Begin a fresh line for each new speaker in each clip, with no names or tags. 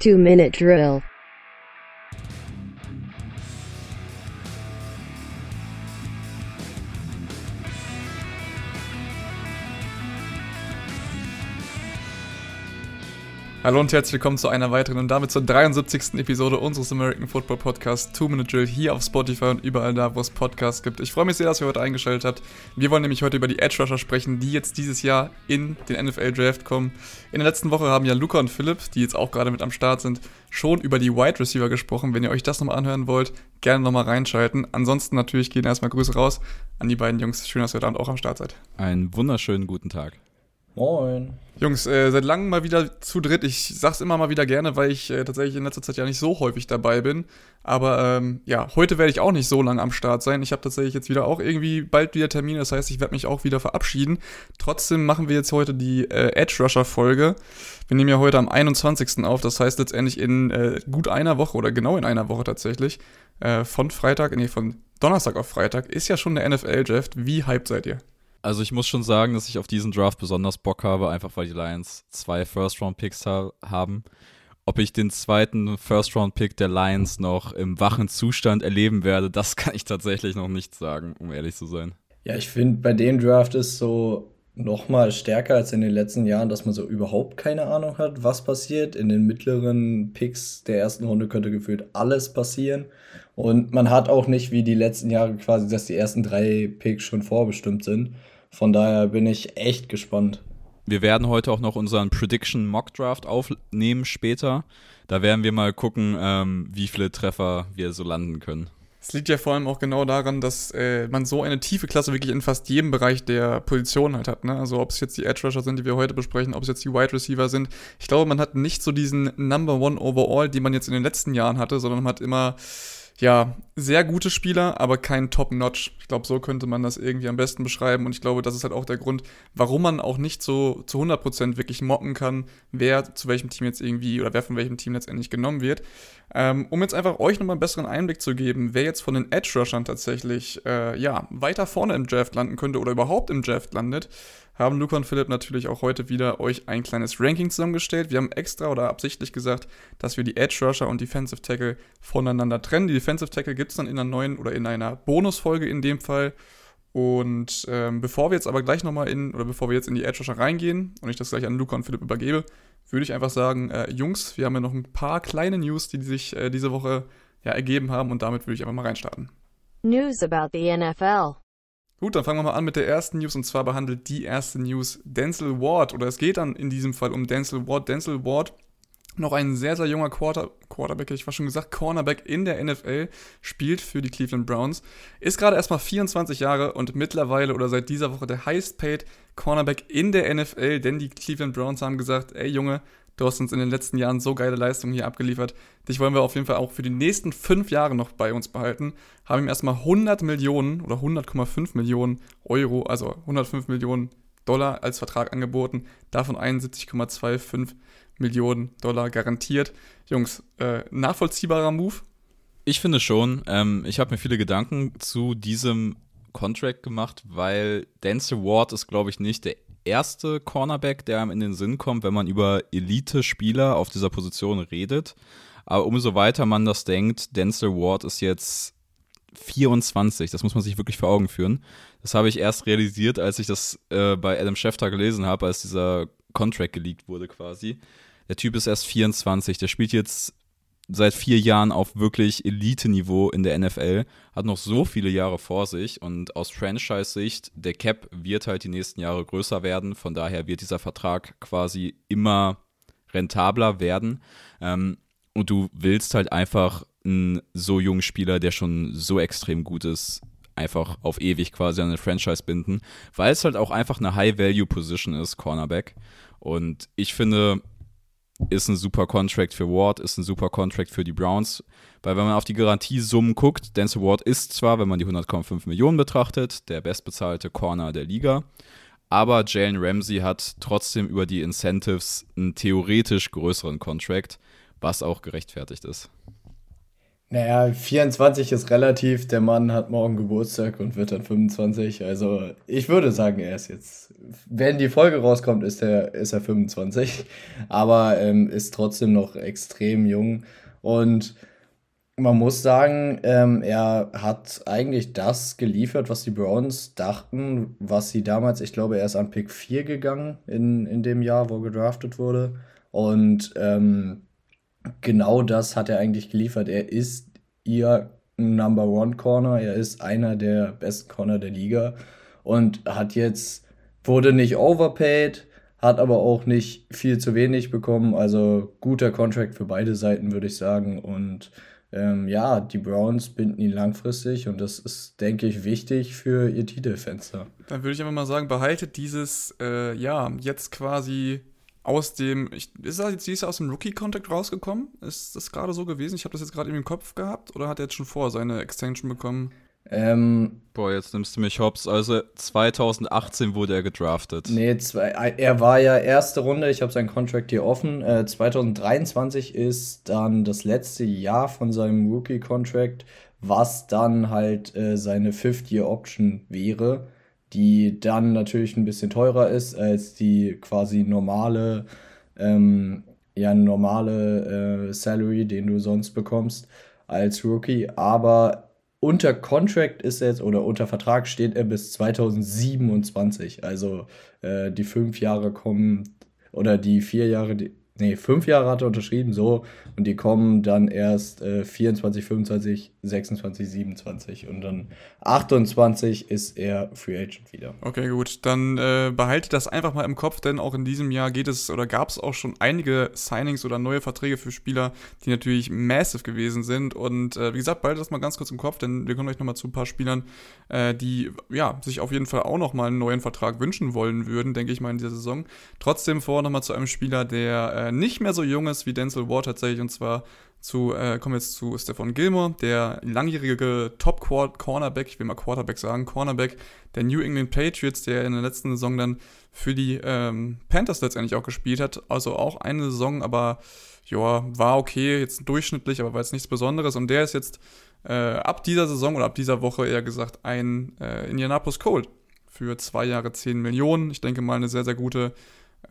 Two minute drill.
Hallo und herzlich willkommen zu einer weiteren und damit zur 73. Episode unseres American Football Podcasts Two Minute Drill hier auf Spotify und überall da, wo es Podcasts gibt. Ich freue mich sehr, dass ihr heute eingeschaltet habt. Wir wollen nämlich heute über die Edge Rusher sprechen, die jetzt dieses Jahr in den NFL Draft kommen. In der letzten Woche haben ja Luca und Philipp, die jetzt auch gerade mit am Start sind, schon über die Wide Receiver gesprochen. Wenn ihr euch das nochmal anhören wollt, gerne nochmal reinschalten. Ansonsten natürlich gehen erstmal Grüße raus an die beiden Jungs. Schön, dass ihr heute Abend auch am Start seid.
Einen wunderschönen guten Tag.
Moin.
Jungs, äh, seit langem mal wieder zu dritt. Ich sag's immer mal wieder gerne, weil ich äh, tatsächlich in letzter Zeit ja nicht so häufig dabei bin. Aber ähm, ja, heute werde ich auch nicht so lange am Start sein. Ich habe tatsächlich jetzt wieder auch irgendwie bald wieder Termine. Das heißt, ich werde mich auch wieder verabschieden. Trotzdem machen wir jetzt heute die äh, Edge Rusher Folge. Wir nehmen ja heute am 21. auf. Das heißt letztendlich in äh, gut einer Woche oder genau in einer Woche tatsächlich. Äh, von Freitag, nee, von Donnerstag auf Freitag ist ja schon der NFL-Draft. Wie hyped seid ihr?
Also ich muss schon sagen, dass ich auf diesen Draft besonders Bock habe, einfach weil die Lions zwei First-Round-Picks ha haben. Ob ich den zweiten First-Round-Pick der Lions noch im wachen Zustand erleben werde, das kann ich tatsächlich noch nicht sagen, um ehrlich zu sein.
Ja, ich finde, bei dem Draft ist so noch mal stärker als in den letzten Jahren, dass man so überhaupt keine Ahnung hat, was passiert. In den mittleren Picks der ersten Runde könnte gefühlt alles passieren. Und man hat auch nicht wie die letzten Jahre quasi, dass die ersten drei Picks schon vorbestimmt sind. Von daher bin ich echt gespannt.
Wir werden heute auch noch unseren Prediction Mock Draft aufnehmen später. Da werden wir mal gucken, ähm, wie viele Treffer wir so landen können.
Es liegt ja vor allem auch genau daran, dass äh, man so eine tiefe Klasse wirklich in fast jedem Bereich der Position halt hat. Ne? Also ob es jetzt die Edge Rusher sind, die wir heute besprechen, ob es jetzt die Wide Receiver sind. Ich glaube, man hat nicht so diesen Number One Overall, die man jetzt in den letzten Jahren hatte, sondern man hat immer ja, sehr gute Spieler, aber kein Top-Notch. Ich glaube, so könnte man das irgendwie am besten beschreiben. Und ich glaube, das ist halt auch der Grund, warum man auch nicht so zu 100% wirklich mocken kann, wer zu welchem Team jetzt irgendwie oder wer von welchem Team letztendlich genommen wird. Ähm, um jetzt einfach euch nochmal einen besseren Einblick zu geben, wer jetzt von den Edge-Rushern tatsächlich, äh, ja, weiter vorne im Draft landen könnte oder überhaupt im Draft landet, haben Luca und Philipp natürlich auch heute wieder euch ein kleines Ranking zusammengestellt. Wir haben extra oder absichtlich gesagt, dass wir die Edge Rusher und Defensive Tackle voneinander trennen. Die Defensive Tackle gibt es dann in einer neuen oder in einer Bonusfolge in dem Fall. Und ähm, bevor wir jetzt aber gleich nochmal in, oder bevor wir jetzt in die Edge Rusher reingehen und ich das gleich an Luca und Philipp übergebe, würde ich einfach sagen, äh, Jungs, wir haben ja noch ein paar kleine News, die sich äh, diese Woche ja ergeben haben und damit würde ich einfach mal reinstarten.
News about the NFL.
Gut, dann fangen wir mal an mit der ersten News. Und zwar behandelt die erste News Denzel Ward. Oder es geht dann in diesem Fall um Denzel Ward. Denzel Ward, noch ein sehr, sehr junger Quarter, Quarterback, ich war schon gesagt, Cornerback in der NFL, spielt für die Cleveland Browns, ist gerade erstmal 24 Jahre und mittlerweile oder seit dieser Woche der highest paid Cornerback in der NFL, denn die Cleveland Browns haben gesagt, ey Junge, Du hast uns in den letzten Jahren so geile Leistungen hier abgeliefert. Dich wollen wir auf jeden Fall auch für die nächsten fünf Jahre noch bei uns behalten. Haben ihm erstmal 100 Millionen oder 100,5 Millionen Euro, also 105 Millionen Dollar als Vertrag angeboten. Davon 71,25 Millionen Dollar garantiert. Jungs, äh, nachvollziehbarer Move?
Ich finde schon. Ähm, ich habe mir viele Gedanken zu diesem Contract gemacht, weil Denzel Ward ist, glaube ich, nicht der erste Cornerback, der einem in den Sinn kommt, wenn man über Elite-Spieler auf dieser Position redet. Aber umso weiter man das denkt, Denzel Ward ist jetzt 24. Das muss man sich wirklich vor Augen führen. Das habe ich erst realisiert, als ich das äh, bei Adam Schefter gelesen habe, als dieser Contract geleakt wurde quasi. Der Typ ist erst 24. Der spielt jetzt seit vier Jahren auf wirklich Elite-Niveau in der NFL, hat noch so viele Jahre vor sich und aus Franchise-Sicht, der Cap wird halt die nächsten Jahre größer werden, von daher wird dieser Vertrag quasi immer rentabler werden. Ähm, und du willst halt einfach einen so jungen Spieler, der schon so extrem gut ist, einfach auf ewig quasi an eine Franchise binden, weil es halt auch einfach eine High-Value-Position ist, Cornerback. Und ich finde, ist ein super Contract für Ward, ist ein super Contract für die Browns. Weil wenn man auf die Garantiesummen guckt, Denzel Ward ist zwar, wenn man die 100,5 Millionen betrachtet, der bestbezahlte Corner der Liga, aber Jalen Ramsey hat trotzdem über die Incentives einen theoretisch größeren Contract, was auch gerechtfertigt ist.
Naja, 24 ist relativ. Der Mann hat morgen Geburtstag und wird dann 25. Also ich würde sagen, er ist jetzt, wenn die Folge rauskommt, ist er, ist er 25. Aber ähm, ist trotzdem noch extrem jung. Und man muss sagen, ähm, er hat eigentlich das geliefert, was die Browns dachten, was sie damals, ich glaube, er ist an Pick 4 gegangen in, in dem Jahr, wo gedraftet wurde. Und ähm, genau das hat er eigentlich geliefert. Er ist ihr Number One Corner. Er ist einer der besten Corner der Liga und hat jetzt, wurde nicht overpaid, hat aber auch nicht viel zu wenig bekommen. Also guter Contract für beide Seiten, würde ich sagen. Und ähm, ja, die Browns binden ihn langfristig und das ist, denke ich, wichtig für ihr Titelfenster.
Dann würde ich einfach mal sagen, behaltet dieses, äh, ja, jetzt quasi aus dem, ich, ist er jetzt dieses Jahr aus dem Rookie-Contract rausgekommen? Ist das gerade so gewesen? Ich habe das jetzt gerade im Kopf gehabt oder hat er jetzt schon vor seine Extension bekommen?
Ähm,
Boah, jetzt nimmst du mich hops. Also 2018 wurde er gedraftet.
Nee, zwei, er war ja erste Runde, ich habe seinen Contract hier offen. Äh, 2023 ist dann das letzte Jahr von seinem Rookie-Contract, was dann halt äh, seine Fifth-Year-Option wäre die dann natürlich ein bisschen teurer ist als die quasi normale, ähm, ja, normale äh, Salary, den du sonst bekommst als Rookie. Aber unter Contract ist er jetzt oder unter Vertrag steht er bis 2027. Also äh, die fünf Jahre kommen oder die vier Jahre, die, nee, fünf Jahre hat er unterschrieben, so, und die kommen dann erst äh, 24, 25, 26, 27 und dann 28 ist er Free Agent wieder.
Okay, gut, dann äh, behalte das einfach mal im Kopf, denn auch in diesem Jahr geht es oder gab es auch schon einige Signings oder neue Verträge für Spieler, die natürlich massive gewesen sind und äh, wie gesagt, behalte das mal ganz kurz im Kopf, denn wir kommen gleich nochmal zu ein paar Spielern, äh, die ja, sich auf jeden Fall auch nochmal einen neuen Vertrag wünschen wollen würden, denke ich mal in dieser Saison. Trotzdem vor nochmal zu einem Spieler, der nicht mehr so jung ist wie Denzel Ward tatsächlich. Und zwar zu, äh, kommen wir jetzt zu Stefan Gilmore, der langjährige Top-Cornerback, ich will mal Quarterback sagen, Cornerback der New England Patriots, der in der letzten Saison dann für die ähm, Panthers letztendlich auch gespielt hat. Also auch eine Saison, aber ja, war okay, jetzt durchschnittlich, aber war jetzt nichts Besonderes. Und der ist jetzt äh, ab dieser Saison oder ab dieser Woche eher gesagt ein äh, Indianapolis Colt für zwei Jahre 10 Millionen. Ich denke mal eine sehr, sehr gute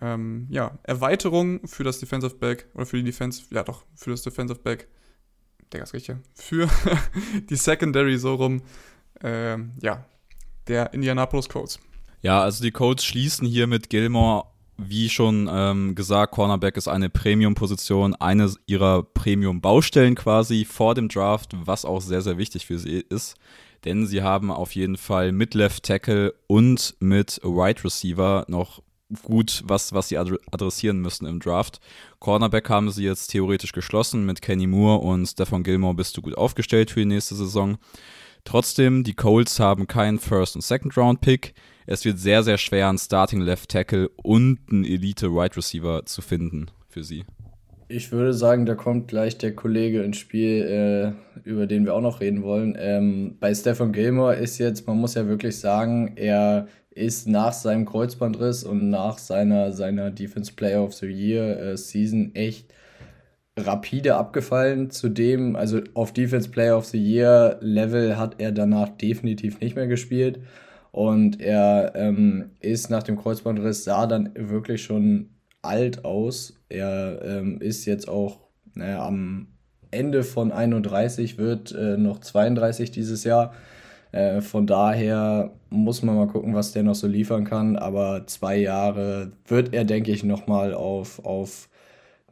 ähm, ja, Erweiterung für das Defensive Back oder für die Defense, ja doch, für das Defensive Back, der ist richtig, für die Secondary so rum, ähm, ja, der Indianapolis Colts.
Ja, also die Colts schließen hier mit Gilmore, wie schon ähm, gesagt, Cornerback ist eine Premium-Position, eine ihrer Premium-Baustellen quasi vor dem Draft, was auch sehr, sehr wichtig für sie ist. Denn sie haben auf jeden Fall mit Left Tackle und mit Wide Receiver noch gut, was, was sie adressieren müssen im Draft. Cornerback haben sie jetzt theoretisch geschlossen. Mit Kenny Moore und Stefan Gilmore bist du gut aufgestellt für die nächste Saison. Trotzdem, die Colts haben keinen First- und Second-Round-Pick. Es wird sehr, sehr schwer, einen Starting Left Tackle und einen Elite Wide Receiver zu finden für sie.
Ich würde sagen, da kommt gleich der Kollege ins Spiel, äh, über den wir auch noch reden wollen. Ähm, bei Stefan Gilmore ist jetzt, man muss ja wirklich sagen, er ist nach seinem Kreuzbandriss und nach seiner, seiner Defense Player of the Year äh, Season echt rapide abgefallen. Zudem, also auf Defense Player of the Year Level hat er danach definitiv nicht mehr gespielt. Und er ähm, ist nach dem Kreuzbandriss, sah dann wirklich schon alt aus. Er ähm, ist jetzt auch naja, am Ende von 31, wird äh, noch 32 dieses Jahr. Äh, von daher muss man mal gucken, was der noch so liefern kann. Aber zwei Jahre wird er, denke ich, nochmal auf, auf,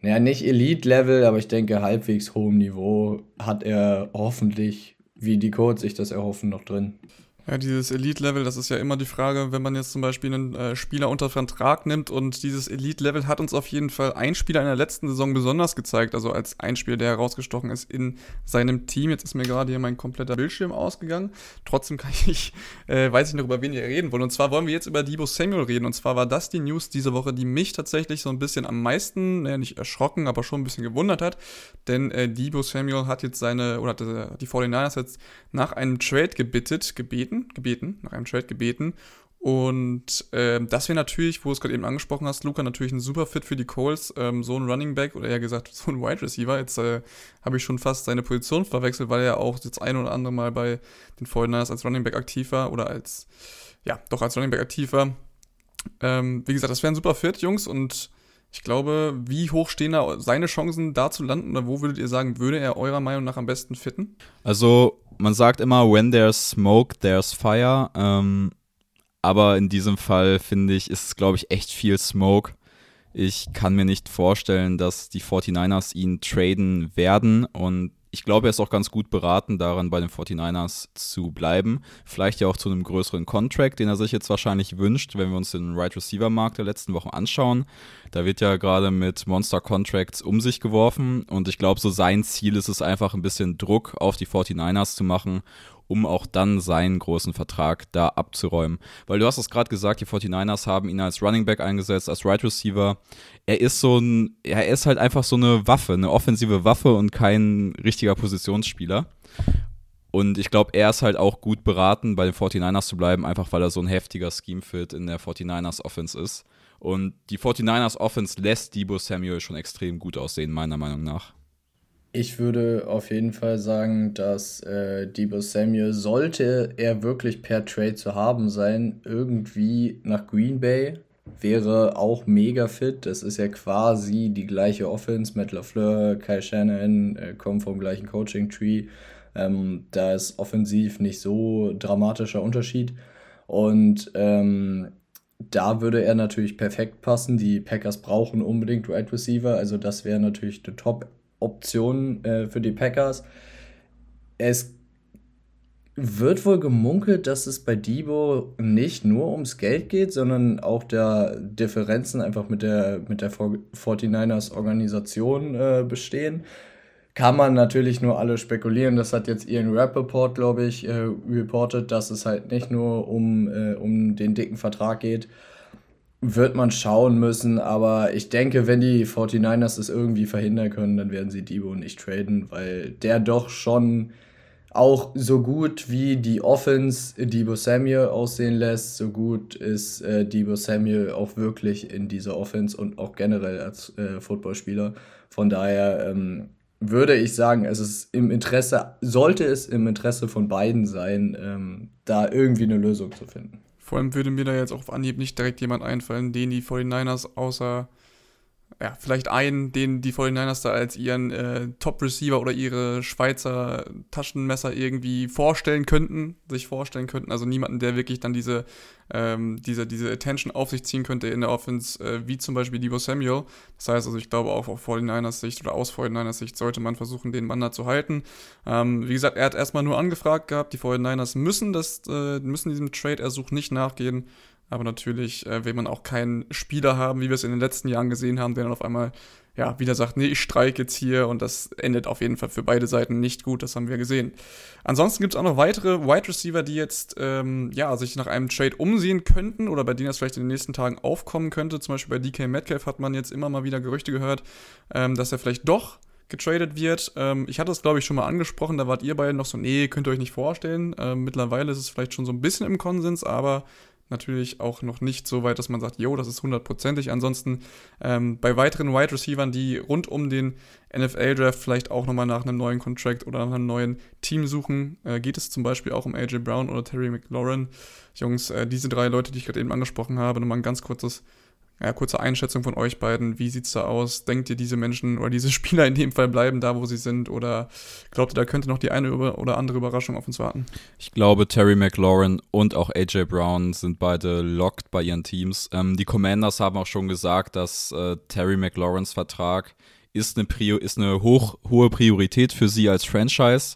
naja, nicht Elite-Level, aber ich denke, halbwegs hohem Niveau hat er hoffentlich, wie die Codes sich das erhoffen, noch drin.
Ja, dieses Elite-Level, das ist ja immer die Frage, wenn man jetzt zum Beispiel einen äh, Spieler unter Vertrag nimmt und dieses Elite-Level hat uns auf jeden Fall ein Spieler in der letzten Saison besonders gezeigt, also als ein Spieler, der herausgestochen ist in seinem Team. Jetzt ist mir gerade hier mein kompletter Bildschirm ausgegangen. Trotzdem kann ich, äh, weiß ich noch, über wen wir reden wollen. Und zwar wollen wir jetzt über Debo Samuel reden. Und zwar war das die News diese Woche, die mich tatsächlich so ein bisschen am meisten, naja, nicht erschrocken, aber schon ein bisschen gewundert hat. Denn äh, Debo Samuel hat jetzt seine, oder hat die 49ers jetzt nach einem Trade gebittet, gebeten, gebeten, nach einem Trade gebeten. Und ähm, das wäre natürlich, wo du es gerade eben angesprochen hast, Luca, natürlich ein super Fit für die Coles. Ähm, so ein Running Back oder eher gesagt so ein Wide Receiver. Jetzt äh, habe ich schon fast seine Position verwechselt, weil er auch jetzt ein oder andere Mal bei den 49ers als Running Back aktiv war oder als, ja, doch als Running Back aktiv war. Ähm, wie gesagt, das wäre ein super Fit, Jungs. Und ich glaube, wie hoch stehen da seine Chancen, da zu landen? Oder wo würdet ihr sagen, würde er eurer Meinung nach am besten fitten?
Also, man sagt immer, when there's smoke, there's fire. Ähm, aber in diesem Fall finde ich, ist es, glaube ich, echt viel Smoke. Ich kann mir nicht vorstellen, dass die 49ers ihn traden werden und ich glaube, er ist auch ganz gut beraten, daran bei den 49ers zu bleiben. Vielleicht ja auch zu einem größeren Contract, den er sich jetzt wahrscheinlich wünscht, wenn wir uns den Right Receiver Markt der letzten Wochen anschauen. Da wird ja gerade mit Monster Contracts um sich geworfen und ich glaube, so sein Ziel ist es einfach ein bisschen Druck auf die 49ers zu machen um auch dann seinen großen Vertrag da abzuräumen. Weil du hast es gerade gesagt, die 49ers haben ihn als Running Back eingesetzt, als Right Receiver. Er ist so ein, er ist halt einfach so eine Waffe, eine offensive Waffe und kein richtiger Positionsspieler. Und ich glaube, er ist halt auch gut beraten, bei den 49ers zu bleiben, einfach weil er so ein heftiger Scheme-Fit in der 49ers Offense ist. Und die 49ers Offense lässt Debo Samuel schon extrem gut aussehen, meiner Meinung nach.
Ich würde auf jeden Fall sagen, dass äh, Debo Samuel, sollte er wirklich per Trade zu haben sein, irgendwie nach Green Bay wäre auch mega fit. Das ist ja quasi die gleiche Offense. Matt LaFleur, Kyle Shannon äh, kommen vom gleichen Coaching-Tree. Ähm, da ist offensiv nicht so dramatischer Unterschied. Und ähm, da würde er natürlich perfekt passen. Die Packers brauchen unbedingt Wide Receiver. Also das wäre natürlich eine Top Option äh, für die Packers. Es wird wohl gemunkelt, dass es bei Debo nicht nur ums Geld geht, sondern auch der Differenzen einfach mit der, mit der 49ers Organisation äh, bestehen. Kann man natürlich nur alle spekulieren. Das hat jetzt Ian Rappaport, glaube ich, äh, reportet, dass es halt nicht nur um, äh, um den dicken Vertrag geht, wird man schauen müssen, aber ich denke, wenn die 49ers es irgendwie verhindern können, dann werden sie Debo nicht traden, weil der doch schon auch so gut wie die Offense Debo Samuel aussehen lässt, so gut ist äh, Debo Samuel auch wirklich in dieser Offense und auch generell als äh, Footballspieler. Von daher ähm, würde ich sagen, es ist im Interesse, sollte es im Interesse von beiden sein, ähm, da irgendwie eine Lösung zu finden.
Vor allem würde mir da jetzt auch auf Anhieb nicht direkt jemand einfallen, den die 49ers außer ja, vielleicht einen, den die 49ers da als ihren äh, Top-Receiver oder ihre Schweizer Taschenmesser irgendwie vorstellen könnten, sich vorstellen könnten. Also niemanden, der wirklich dann diese, ähm, diese, diese Attention auf sich ziehen könnte in der Offense, äh, wie zum Beispiel Debo Samuel. Das heißt also, ich glaube auch auf 49ers Sicht oder aus 49ers Sicht sollte man versuchen, den Mann da zu halten. Ähm, wie gesagt, er hat erstmal nur angefragt gehabt, die 49ers müssen das, äh, müssen diesem Trade-Ersuch nicht nachgehen. Aber natürlich äh, will man auch keinen Spieler haben, wie wir es in den letzten Jahren gesehen haben, der dann auf einmal ja, wieder sagt, nee, ich streike jetzt hier und das endet auf jeden Fall für beide Seiten nicht gut, das haben wir gesehen. Ansonsten gibt es auch noch weitere Wide Receiver, die jetzt ähm, ja, sich nach einem Trade umsehen könnten oder bei denen das vielleicht in den nächsten Tagen aufkommen könnte. Zum Beispiel bei DK Metcalf hat man jetzt immer mal wieder Gerüchte gehört, ähm, dass er vielleicht doch getradet wird. Ähm, ich hatte es, glaube ich, schon mal angesprochen, da wart ihr beide noch so, nee, könnt ihr euch nicht vorstellen. Ähm, mittlerweile ist es vielleicht schon so ein bisschen im Konsens, aber natürlich auch noch nicht so weit, dass man sagt, jo, das ist hundertprozentig. Ansonsten ähm, bei weiteren Wide Receivern, die rund um den NFL-Draft vielleicht auch nochmal nach einem neuen Contract oder nach einem neuen Team suchen, äh, geht es zum Beispiel auch um AJ Brown oder Terry McLaurin. Jungs, äh, diese drei Leute, die ich gerade eben angesprochen habe, nochmal ein ganz kurzes ja, kurze Einschätzung von euch beiden. Wie sieht's da aus? Denkt ihr, diese Menschen oder diese Spieler in dem Fall bleiben da, wo sie sind? Oder glaubt ihr, da könnte noch die eine oder andere Überraschung auf uns warten?
Ich glaube, Terry McLaurin und auch AJ Brown sind beide locked bei ihren Teams. Ähm, die Commanders haben auch schon gesagt, dass äh, Terry McLaurins Vertrag ist eine, Prio ist eine hoch, hohe Priorität für sie als Franchise.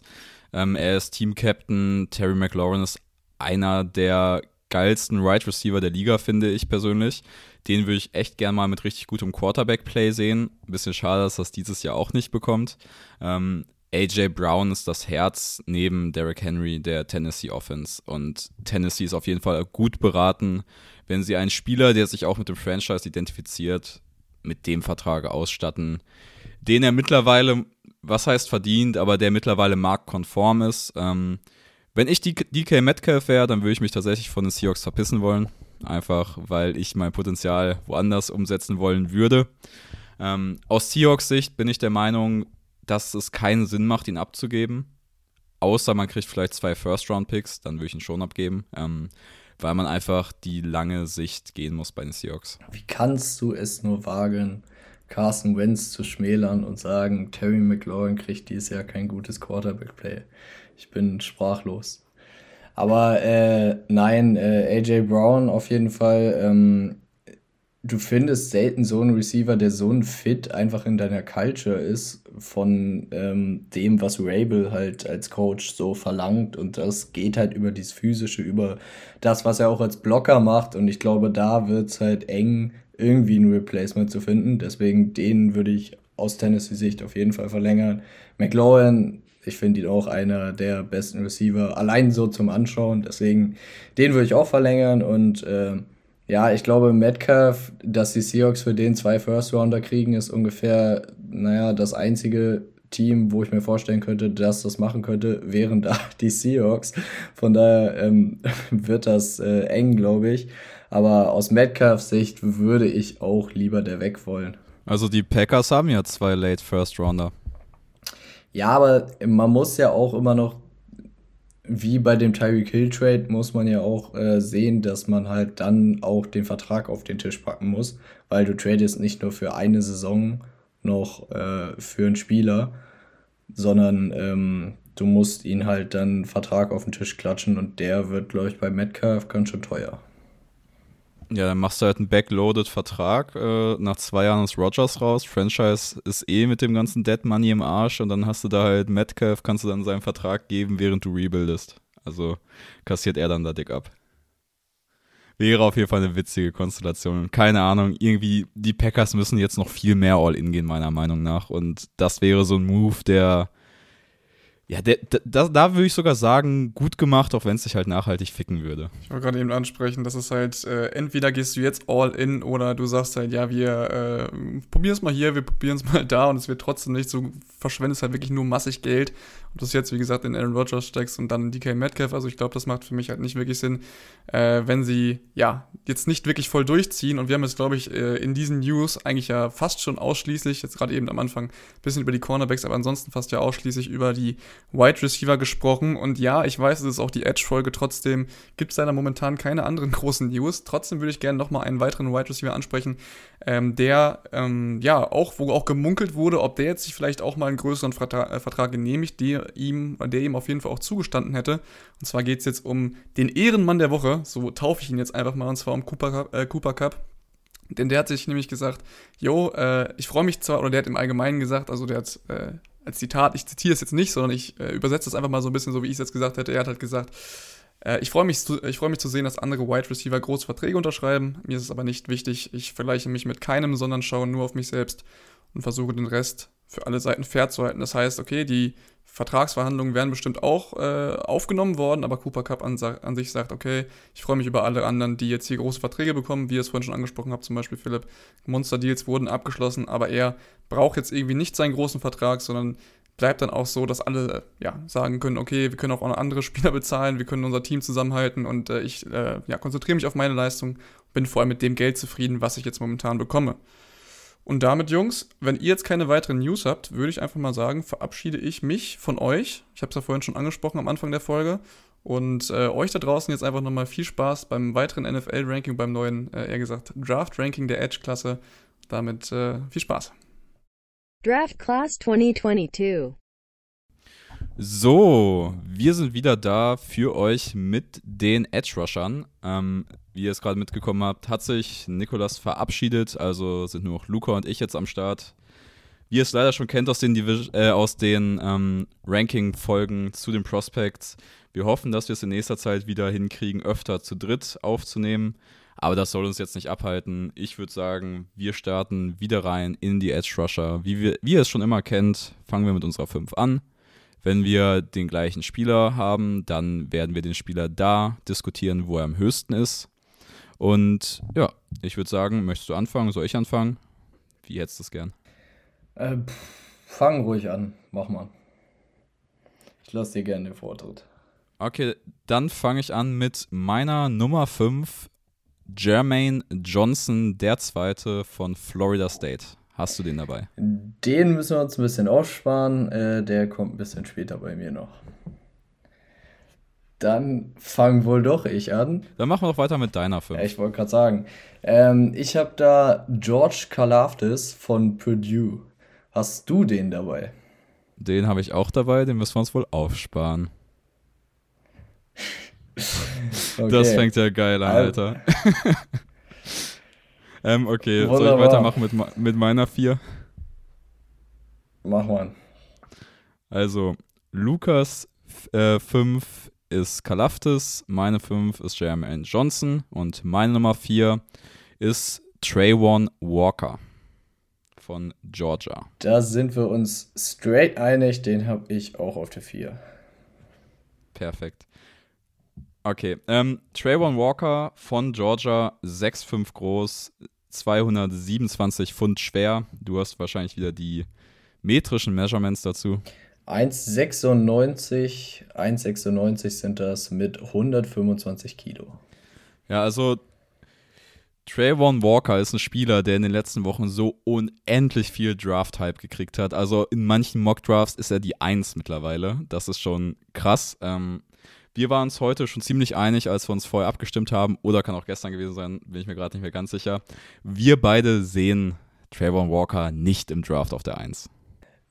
Ähm, er ist Team-Captain. Terry McLaurin ist einer der geilsten Wide right Receiver der Liga, finde ich persönlich. Den würde ich echt gern mal mit richtig gutem Quarterback-Play sehen. Ein bisschen schade, dass das dieses Jahr auch nicht bekommt. Ähm, AJ Brown ist das Herz neben Derrick Henry der Tennessee Offense. Und Tennessee ist auf jeden Fall gut beraten, wenn sie einen Spieler, der sich auch mit dem Franchise identifiziert, mit dem Vertrag ausstatten, den er mittlerweile, was heißt verdient, aber der mittlerweile marktkonform ist. Ähm, wenn ich DK Metcalf wäre, dann würde ich mich tatsächlich von den Seahawks verpissen wollen einfach weil ich mein Potenzial woanders umsetzen wollen würde. Ähm, aus Seahawks Sicht bin ich der Meinung, dass es keinen Sinn macht, ihn abzugeben. Außer man kriegt vielleicht zwei First-Round-Picks, dann würde ich ihn schon abgeben. Ähm, weil man einfach die lange Sicht gehen muss bei den Seahawks.
Wie kannst du es nur wagen, Carson Wentz zu schmälern und sagen, Terry McLaurin kriegt dieses Jahr kein gutes Quarterback-Play? Ich bin sprachlos. Aber äh, nein, äh, AJ Brown auf jeden Fall. Ähm, du findest selten so einen Receiver, der so ein Fit einfach in deiner Culture ist von ähm, dem, was Rabel halt als Coach so verlangt. Und das geht halt über dieses Physische, über das, was er auch als Blocker macht. Und ich glaube, da wird es halt eng, irgendwie ein Replacement zu finden. Deswegen den würde ich aus Tennessee-Sicht auf jeden Fall verlängern. McLaurin, ich finde ihn auch einer der besten Receiver, allein so zum Anschauen. Deswegen den würde ich auch verlängern und äh, ja, ich glaube, Metcalf, dass die Seahawks für den zwei First-Rounder kriegen, ist ungefähr, naja, das einzige Team, wo ich mir vorstellen könnte, dass das machen könnte, wären da die Seahawks. Von daher ähm, wird das äh, eng, glaube ich. Aber aus Metcalfs Sicht würde ich auch lieber der weg wollen.
Also die Packers haben ja zwei Late First Rounder.
Ja, aber man muss ja auch immer noch wie bei dem Tyreek Hill Trade muss man ja auch äh, sehen, dass man halt dann auch den Vertrag auf den Tisch packen muss, weil du tradest nicht nur für eine Saison noch äh, für einen Spieler, sondern ähm, du musst ihn halt dann Vertrag auf den Tisch klatschen und der wird, glaube ich, bei Metcalf ganz schön teuer.
Ja, dann machst du halt einen backloaded Vertrag. Äh, nach zwei Jahren ist Rogers raus. Franchise ist eh mit dem ganzen Dead Money im Arsch und dann hast du da halt Metcalf, kannst du dann seinen Vertrag geben, während du rebuildest. Also kassiert er dann da dick ab. Wäre auf jeden Fall eine witzige Konstellation. Keine Ahnung, irgendwie, die Packers müssen jetzt noch viel mehr All-In gehen, meiner Meinung nach. Und das wäre so ein Move, der ja, der, da, da würde ich sogar sagen, gut gemacht, auch wenn es sich halt nachhaltig ficken würde.
Ich wollte gerade eben ansprechen, dass es halt, äh, entweder gehst du jetzt all in oder du sagst halt, ja, wir äh, probieren es mal hier, wir probieren es mal da und es wird trotzdem nicht so, verschwendest halt wirklich nur massig Geld. Ob du es jetzt, wie gesagt, in Aaron Rodgers steckst und dann in DK Metcalf, also ich glaube, das macht für mich halt nicht wirklich Sinn, äh, wenn sie, ja, jetzt nicht wirklich voll durchziehen und wir haben jetzt, glaube ich, äh, in diesen News eigentlich ja fast schon ausschließlich, jetzt gerade eben am Anfang, ein bisschen über die Cornerbacks, aber ansonsten fast ja ausschließlich über die Wide Receiver gesprochen. Und ja, ich weiß, es ist auch die Edge-Folge. Trotzdem gibt es leider momentan keine anderen großen News. Trotzdem würde ich gerne nochmal einen weiteren Wide Receiver ansprechen, ähm, der, ähm, ja, auch, wo auch gemunkelt wurde, ob der jetzt sich vielleicht auch mal einen größeren Vertrag, äh, Vertrag genehmigt, der ihm, der ihm auf jeden Fall auch zugestanden hätte. Und zwar geht es jetzt um den Ehrenmann der Woche. So taufe ich ihn jetzt einfach mal, und zwar um Cooper, äh, Cooper Cup. Denn der hat sich nämlich gesagt, yo, äh, ich freue mich zwar, oder der hat im Allgemeinen gesagt, also der hat äh, als Zitat, ich zitiere es jetzt nicht, sondern ich äh, übersetze es einfach mal so ein bisschen so, wie ich es jetzt gesagt hätte. Er hat halt gesagt, äh, ich freue mich, freu mich zu sehen, dass andere Wide Receiver große Verträge unterschreiben. Mir ist es aber nicht wichtig. Ich vergleiche mich mit keinem, sondern schaue nur auf mich selbst und versuche den Rest für alle Seiten fair zu halten. Das heißt, okay, die Vertragsverhandlungen wären bestimmt auch äh, aufgenommen worden, aber Cooper Cup an, an, sich sagt, okay, ich freue mich über alle anderen, die jetzt hier große Verträge bekommen, wie ihr es vorhin schon angesprochen habt, zum Beispiel Philipp. Monster-Deals wurden abgeschlossen, aber er braucht jetzt irgendwie nicht seinen großen Vertrag, sondern bleibt dann auch so, dass alle ja, sagen können, okay, wir können auch andere Spieler bezahlen, wir können unser Team zusammenhalten und äh, ich äh, ja, konzentriere mich auf meine Leistung, bin vor allem mit dem Geld zufrieden, was ich jetzt momentan bekomme. Und damit, Jungs, wenn ihr jetzt keine weiteren News habt, würde ich einfach mal sagen, verabschiede ich mich von euch. Ich habe es ja vorhin schon angesprochen am Anfang der Folge. Und äh, euch da draußen jetzt einfach nochmal viel Spaß beim weiteren NFL-Ranking, beim neuen, äh, eher gesagt, Draft-Ranking der Edge-Klasse. Damit äh, viel Spaß.
Draft Class 2022
so, wir sind wieder da für euch mit den Edge Rushern. Ähm, wie ihr es gerade mitgekommen habt, hat sich Nikolas verabschiedet, also sind nur noch Luca und ich jetzt am Start. Wie ihr es leider schon kennt aus den, äh, den ähm, Ranking-Folgen zu den Prospects. Wir hoffen, dass wir es in nächster Zeit wieder hinkriegen, öfter zu dritt aufzunehmen. Aber das soll uns jetzt nicht abhalten. Ich würde sagen, wir starten wieder rein in die Edge Rusher. Wie, wir, wie ihr es schon immer kennt, fangen wir mit unserer 5 an. Wenn wir den gleichen Spieler haben, dann werden wir den Spieler da diskutieren, wo er am höchsten ist. Und ja, ich würde sagen, möchtest du anfangen? Soll ich anfangen? Wie hättest du es gern?
Äh, fang ruhig an, mach mal. Ich lasse dir gerne den Vortritt.
Okay, dann fange ich an mit meiner Nummer 5, Jermaine Johnson, der Zweite von Florida State. Hast du den dabei?
Den müssen wir uns ein bisschen aufsparen. Äh, der kommt ein bisschen später bei mir noch. Dann fang wohl doch ich an.
Dann machen wir doch weiter mit deiner 5.
Ja, ich wollte gerade sagen. Ähm, ich habe da George Kalafdis von Purdue. Hast du den dabei?
Den habe ich auch dabei, den müssen wir uns wohl aufsparen. okay. Das fängt ja geil an, Alter. ähm, okay, Wunderbar. soll ich weitermachen mit, mit meiner 4?
Mach mal.
Also, Lukas 5 äh, ist Kalaftis, meine 5 ist Jermaine Johnson und meine Nummer 4 ist Trayvon Walker von Georgia.
Da sind wir uns straight einig, den habe ich auch auf der 4.
Perfekt. Okay, ähm, Trayvon Walker von Georgia, 6'5 groß, 227 Pfund schwer. Du hast wahrscheinlich wieder die metrischen Measurements dazu.
1,96, 1,96 sind das mit 125 Kilo.
Ja, also Trayvon Walker ist ein Spieler, der in den letzten Wochen so unendlich viel Draft-Hype gekriegt hat. Also in manchen Mock-Drafts ist er die Eins mittlerweile. Das ist schon krass. Ähm, wir waren uns heute schon ziemlich einig, als wir uns vorher abgestimmt haben, oder kann auch gestern gewesen sein, bin ich mir gerade nicht mehr ganz sicher. Wir beide sehen Trayvon Walker nicht im Draft auf der Eins.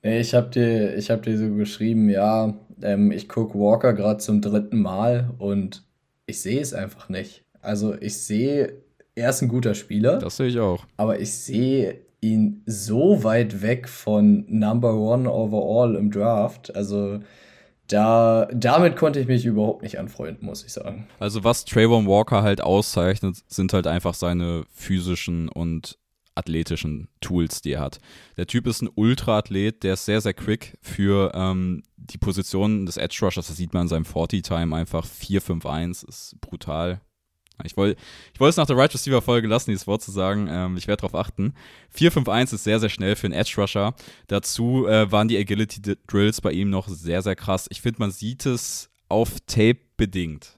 Ich habe dir, hab dir so geschrieben, ja, ähm, ich gucke Walker gerade zum dritten Mal und ich sehe es einfach nicht. Also ich sehe er ist ein guter Spieler.
Das sehe ich auch.
Aber ich sehe ihn so weit weg von Number One overall im Draft. Also da, damit konnte ich mich überhaupt nicht anfreunden, muss ich sagen.
Also was Trayvon Walker halt auszeichnet, sind halt einfach seine physischen und athletischen Tools, die er hat. Der Typ ist ein Ultra-Athlet, der ist sehr, sehr quick für ähm, die Position des Edge Rushers. Das sieht man in seinem 40-Time einfach 4-5-1, ist brutal. Ich wollte ich wollte es nach der Right Receiver Folge lassen, dieses Wort zu sagen. Ähm, ich werde darauf achten. 4-5-1 ist sehr, sehr schnell für einen Edge Rusher. Dazu äh, waren die Agility Drills bei ihm noch sehr, sehr krass. Ich finde, man sieht es auf Tape bedingt,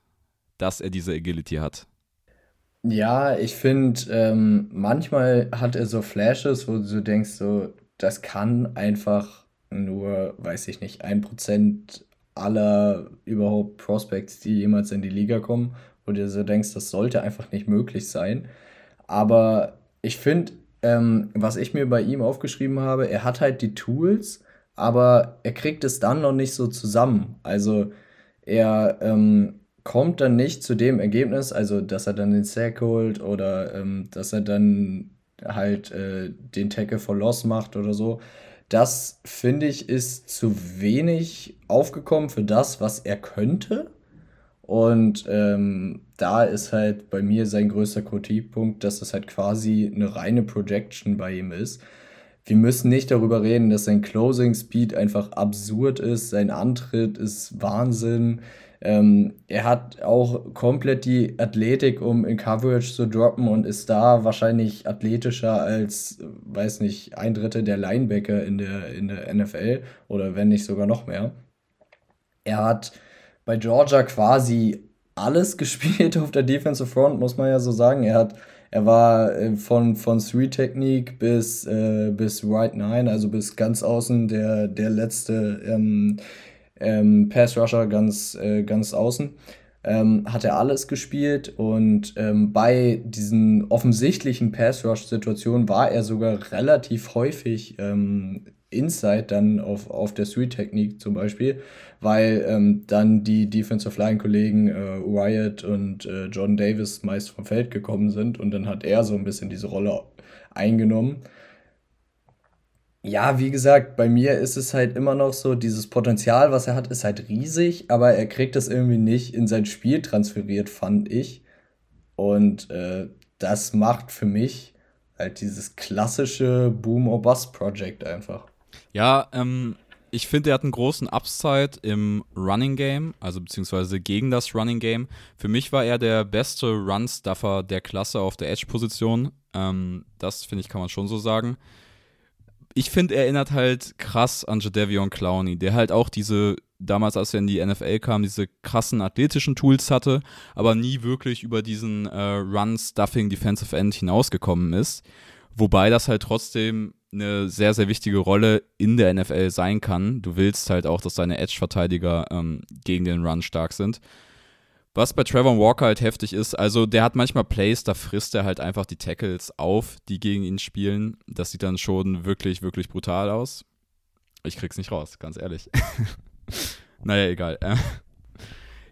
dass er diese Agility hat.
Ja, ich finde, ähm, manchmal hat er so Flashes, wo du denkst, so, das kann einfach nur, weiß ich nicht, ein Prozent aller überhaupt Prospects, die jemals in die Liga kommen wo du so denkst, das sollte einfach nicht möglich sein. Aber ich finde, ähm, was ich mir bei ihm aufgeschrieben habe, er hat halt die Tools, aber er kriegt es dann noch nicht so zusammen. Also er ähm, kommt dann nicht zu dem Ergebnis, also dass er dann den Sack holt oder ähm, dass er dann halt äh, den Tackle for Loss macht oder so. Das finde ich ist zu wenig aufgekommen für das, was er könnte. Und ähm, da ist halt bei mir sein größter Kritikpunkt, dass das halt quasi eine reine Projection bei ihm ist. Wir müssen nicht darüber reden, dass sein Closing Speed einfach absurd ist, sein Antritt ist Wahnsinn. Ähm, er hat auch komplett die Athletik, um in Coverage zu droppen und ist da wahrscheinlich athletischer als, weiß nicht, ein Drittel der Linebacker in der, in der NFL oder wenn nicht sogar noch mehr. Er hat bei Georgia quasi alles gespielt auf der Defensive Front, muss man ja so sagen. Er hat, er war äh, von, von Three-Technique bis, äh, bis Right Nine, also bis ganz außen der, der letzte ähm, ähm, Pass-Rusher ganz, äh, ganz außen. Ähm, hat er alles gespielt und ähm, bei diesen offensichtlichen Pass-Rush-Situationen war er sogar relativ häufig ähm, Inside dann auf, auf der Three-Technique zum Beispiel, weil ähm, dann die Defensive Line-Kollegen äh, Wyatt und äh, John Davis meist vom Feld gekommen sind und dann hat er so ein bisschen diese Rolle eingenommen. Ja, wie gesagt, bei mir ist es halt immer noch so, dieses Potenzial, was er hat, ist halt riesig, aber er kriegt das irgendwie nicht in sein Spiel transferiert, fand ich. Und äh, das macht für mich halt dieses klassische Boom-or-Bust-Project einfach.
Ja, ähm, ich finde, er hat einen großen Upside im Running Game, also beziehungsweise gegen das Running Game. Für mich war er der beste Run-Stuffer der Klasse auf der Edge-Position. Ähm, das, finde ich, kann man schon so sagen. Ich finde, er erinnert halt krass an Jadavion Clowney, der halt auch diese damals, als er in die NFL kam, diese krassen athletischen Tools hatte, aber nie wirklich über diesen äh, Run-Stuffing Defensive End hinausgekommen ist. Wobei das halt trotzdem eine sehr, sehr wichtige Rolle in der NFL sein kann. Du willst halt auch, dass deine Edge-Verteidiger ähm, gegen den Run stark sind. Was bei Trevor Walker halt heftig ist, also der hat manchmal Plays, da frisst er halt einfach die Tackles auf, die gegen ihn spielen. Das sieht dann schon wirklich, wirklich brutal aus. Ich krieg's nicht raus, ganz ehrlich. naja, egal.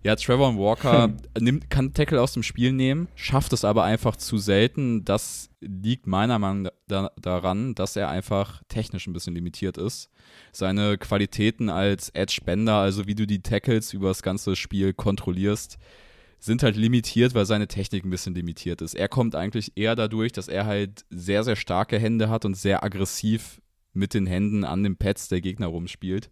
Ja, Trevor Walker hm. nimmt, kann Tackle aus dem Spiel nehmen, schafft es aber einfach zu selten. Das liegt meiner Meinung nach da, daran, dass er einfach technisch ein bisschen limitiert ist. Seine Qualitäten als Edge-Bender, also wie du die Tackles über das ganze Spiel kontrollierst, sind halt limitiert, weil seine Technik ein bisschen limitiert ist. Er kommt eigentlich eher dadurch, dass er halt sehr, sehr starke Hände hat und sehr aggressiv mit den Händen an den Pads der Gegner rumspielt.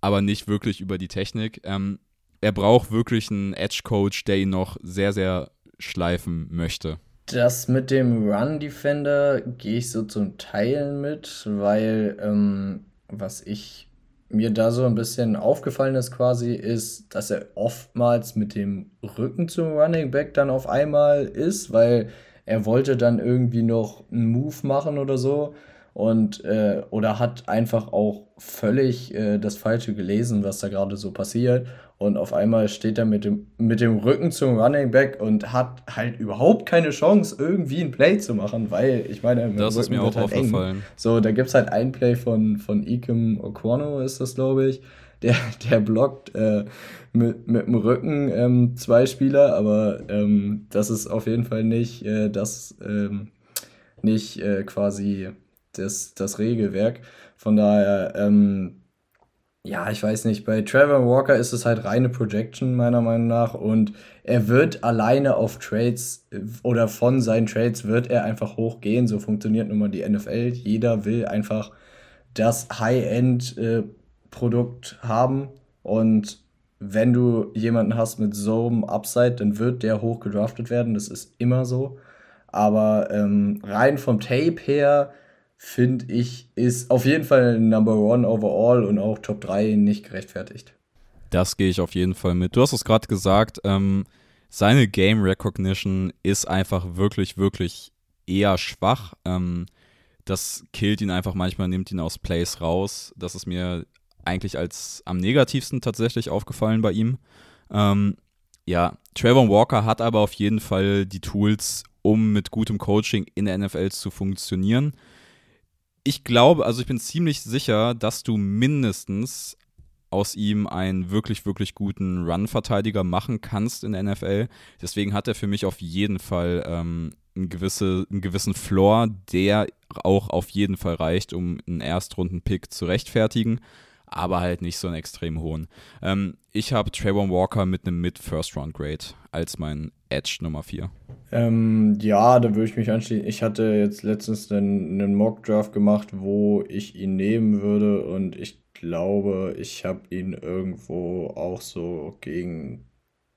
Aber nicht wirklich über die Technik. Ähm, er braucht wirklich einen Edge-Coach, der ihn noch sehr, sehr schleifen möchte.
Das mit dem Run-Defender gehe ich so zum Teil mit, weil ähm, was ich mir da so ein bisschen aufgefallen ist quasi, ist, dass er oftmals mit dem Rücken zum Running Back dann auf einmal ist, weil er wollte dann irgendwie noch einen Move machen oder so und äh, oder hat einfach auch völlig äh, das Falsche gelesen, was da gerade so passiert und auf einmal steht er mit dem, mit dem Rücken zum Running Back und hat halt überhaupt keine Chance, irgendwie ein Play zu machen, weil ich meine,
das ist mir auch halt aufgefallen. Eng.
So, da gibt es halt ein Play von, von Ikem Okwano, ist das, glaube ich. Der, der blockt äh, mit, mit dem Rücken ähm, zwei Spieler, aber ähm, das ist auf jeden Fall nicht äh, das ähm, nicht äh, quasi das, das Regelwerk. Von daher, ähm, ja, ich weiß nicht, bei Trevor Walker ist es halt reine Projection, meiner Meinung nach. Und er wird alleine auf Trades oder von seinen Trades wird er einfach hochgehen. So funktioniert nun mal die NFL. Jeder will einfach das High-End-Produkt äh, haben. Und wenn du jemanden hast mit so einem Upside, dann wird der hoch gedraftet werden. Das ist immer so. Aber ähm, rein vom Tape her finde ich, ist auf jeden Fall Number One overall und auch Top 3 nicht gerechtfertigt.
Das gehe ich auf jeden Fall mit. Du hast es gerade gesagt, ähm, seine Game Recognition ist einfach wirklich, wirklich eher schwach. Ähm, das killt ihn einfach manchmal, nimmt ihn aus Plays raus. Das ist mir eigentlich als am negativsten tatsächlich aufgefallen bei ihm. Ähm, ja, Trayvon Walker hat aber auf jeden Fall die Tools, um mit gutem Coaching in der NFL zu funktionieren ich glaube, also ich bin ziemlich sicher, dass du mindestens aus ihm einen wirklich, wirklich guten Run-Verteidiger machen kannst in der NFL. Deswegen hat er für mich auf jeden Fall ähm, einen, gewisse, einen gewissen Floor, der auch auf jeden Fall reicht, um einen Erstrunden-Pick zu rechtfertigen, aber halt nicht so einen extrem hohen. Ähm, ich habe Trayvon Walker mit einem Mid-First-Round-Grade als mein Edge Nummer 4.
Ähm, ja, da würde ich mich anschließen. Ich hatte jetzt letztens einen, einen Mock-Draft gemacht, wo ich ihn nehmen würde und ich glaube, ich habe ihn irgendwo auch so gegen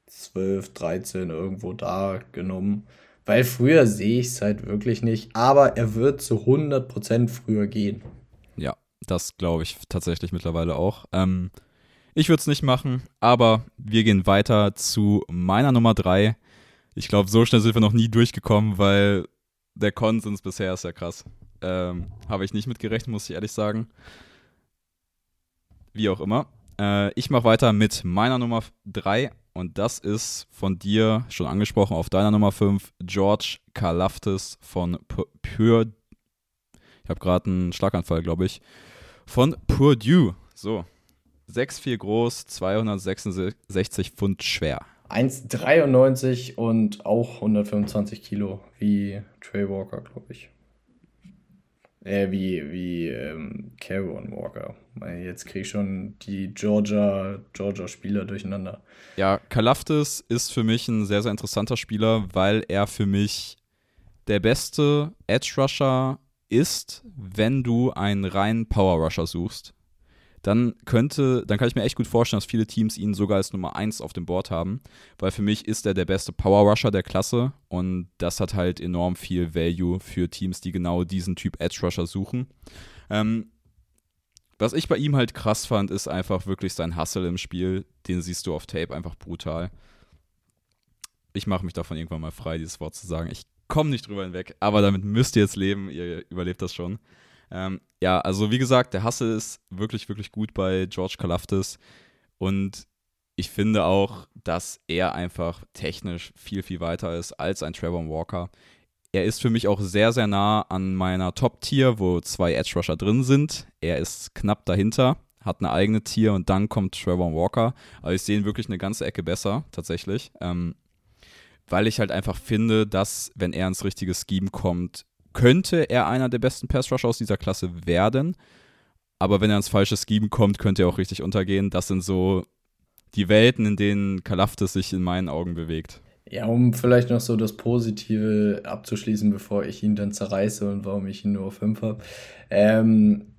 12, 13 irgendwo da genommen. Weil früher sehe ich es halt wirklich nicht, aber er wird zu 100% früher gehen.
Das glaube ich tatsächlich mittlerweile auch. Ähm, ich würde es nicht machen, aber wir gehen weiter zu meiner Nummer 3. Ich glaube, so schnell sind wir noch nie durchgekommen, weil der Konsens bisher ist ja krass. Ähm, Habe ich nicht mitgerechnet, muss ich ehrlich sagen. Wie auch immer. Äh, ich mache weiter mit meiner Nummer 3 und das ist von dir schon angesprochen auf deiner Nummer 5, George Kalaftis von Pure. Ich habe gerade einen Schlaganfall, glaube ich. Von Purdue. So. 6'4 groß, 266 Pfund schwer.
1,93 und auch 125 Kilo, wie Trey Walker, glaube ich. Äh, wie, wie ähm, Caron Walker. Jetzt kriege ich schon die Georgia, Georgia Spieler durcheinander.
Ja, Kalaftis ist für mich ein sehr, sehr interessanter Spieler, weil er für mich der beste Edge Rusher ist, wenn du einen reinen Power Rusher suchst dann könnte, dann kann ich mir echt gut vorstellen, dass viele Teams ihn sogar als Nummer 1 auf dem Board haben, weil für mich ist er der beste Power Rusher der Klasse und das hat halt enorm viel Value für Teams, die genau diesen Typ Edge Rusher suchen. Ähm, was ich bei ihm halt krass fand, ist einfach wirklich sein Hustle im Spiel. Den siehst du auf Tape einfach brutal. Ich mache mich davon irgendwann mal frei, dieses Wort zu sagen. Ich komme nicht drüber hinweg, aber damit müsst ihr jetzt leben. Ihr überlebt das schon. Ähm, ja, also wie gesagt, der Hustle ist wirklich, wirklich gut bei George Kalaftis. Und ich finde auch, dass er einfach technisch viel, viel weiter ist als ein Trevor Walker. Er ist für mich auch sehr, sehr nah an meiner Top-Tier, wo zwei Edge Rusher drin sind. Er ist knapp dahinter, hat eine eigene Tier und dann kommt Trevor Walker. Aber ich sehe ihn wirklich eine ganze Ecke besser, tatsächlich. Ähm, weil ich halt einfach finde, dass, wenn er ins richtige Scheme kommt, könnte er einer der besten Pass-Rusher aus dieser Klasse werden. Aber wenn er ins falsche Scheme kommt, könnte er auch richtig untergehen. Das sind so die Welten, in denen Kalaftis sich in meinen Augen bewegt.
Ja, um vielleicht noch so das Positive abzuschließen, bevor ich ihn dann zerreiße und warum ich ihn nur auf 5 habe. Ähm,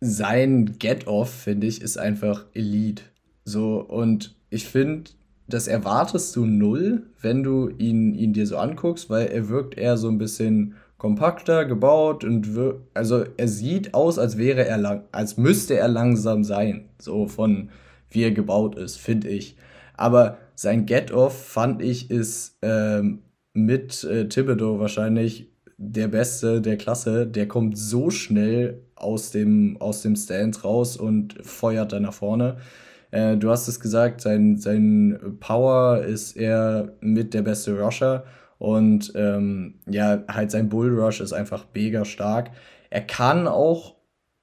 sein Get-Off, finde ich, ist einfach Elite. So, und ich finde, das erwartest du null, wenn du ihn, ihn dir so anguckst, weil er wirkt eher so ein bisschen kompakter gebaut und wirkt, also er sieht aus, als wäre er lang, als müsste er langsam sein, so von wie er gebaut ist, finde ich. Aber sein Get-Off, fand ich, ist ähm, mit äh, Thibodeau wahrscheinlich der Beste der Klasse. Der kommt so schnell aus dem, aus dem Stand raus und feuert dann nach vorne. Äh, du hast es gesagt, sein, sein Power ist er mit der beste Rusher. Und ähm, ja, halt sein Bullrush ist einfach mega stark. Er kann auch,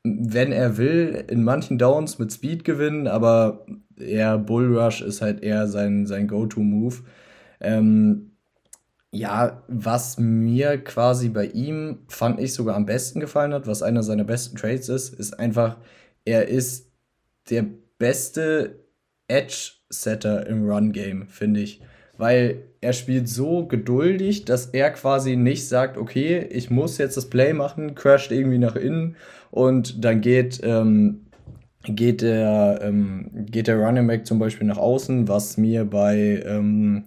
wenn er will, in manchen Downs mit Speed gewinnen, aber eher Bullrush ist halt eher sein, sein Go-To-Move. Ähm, ja, was mir quasi bei ihm, fand ich sogar am besten gefallen hat, was einer seiner besten Trades ist, ist einfach, er ist der beste Edge-Setter im Run-Game, finde ich. Weil er spielt so geduldig, dass er quasi nicht sagt, okay, ich muss jetzt das Play machen, crasht irgendwie nach innen und dann geht ähm, geht der, ähm, geht der Running Back zum Beispiel nach außen, was mir bei, ähm,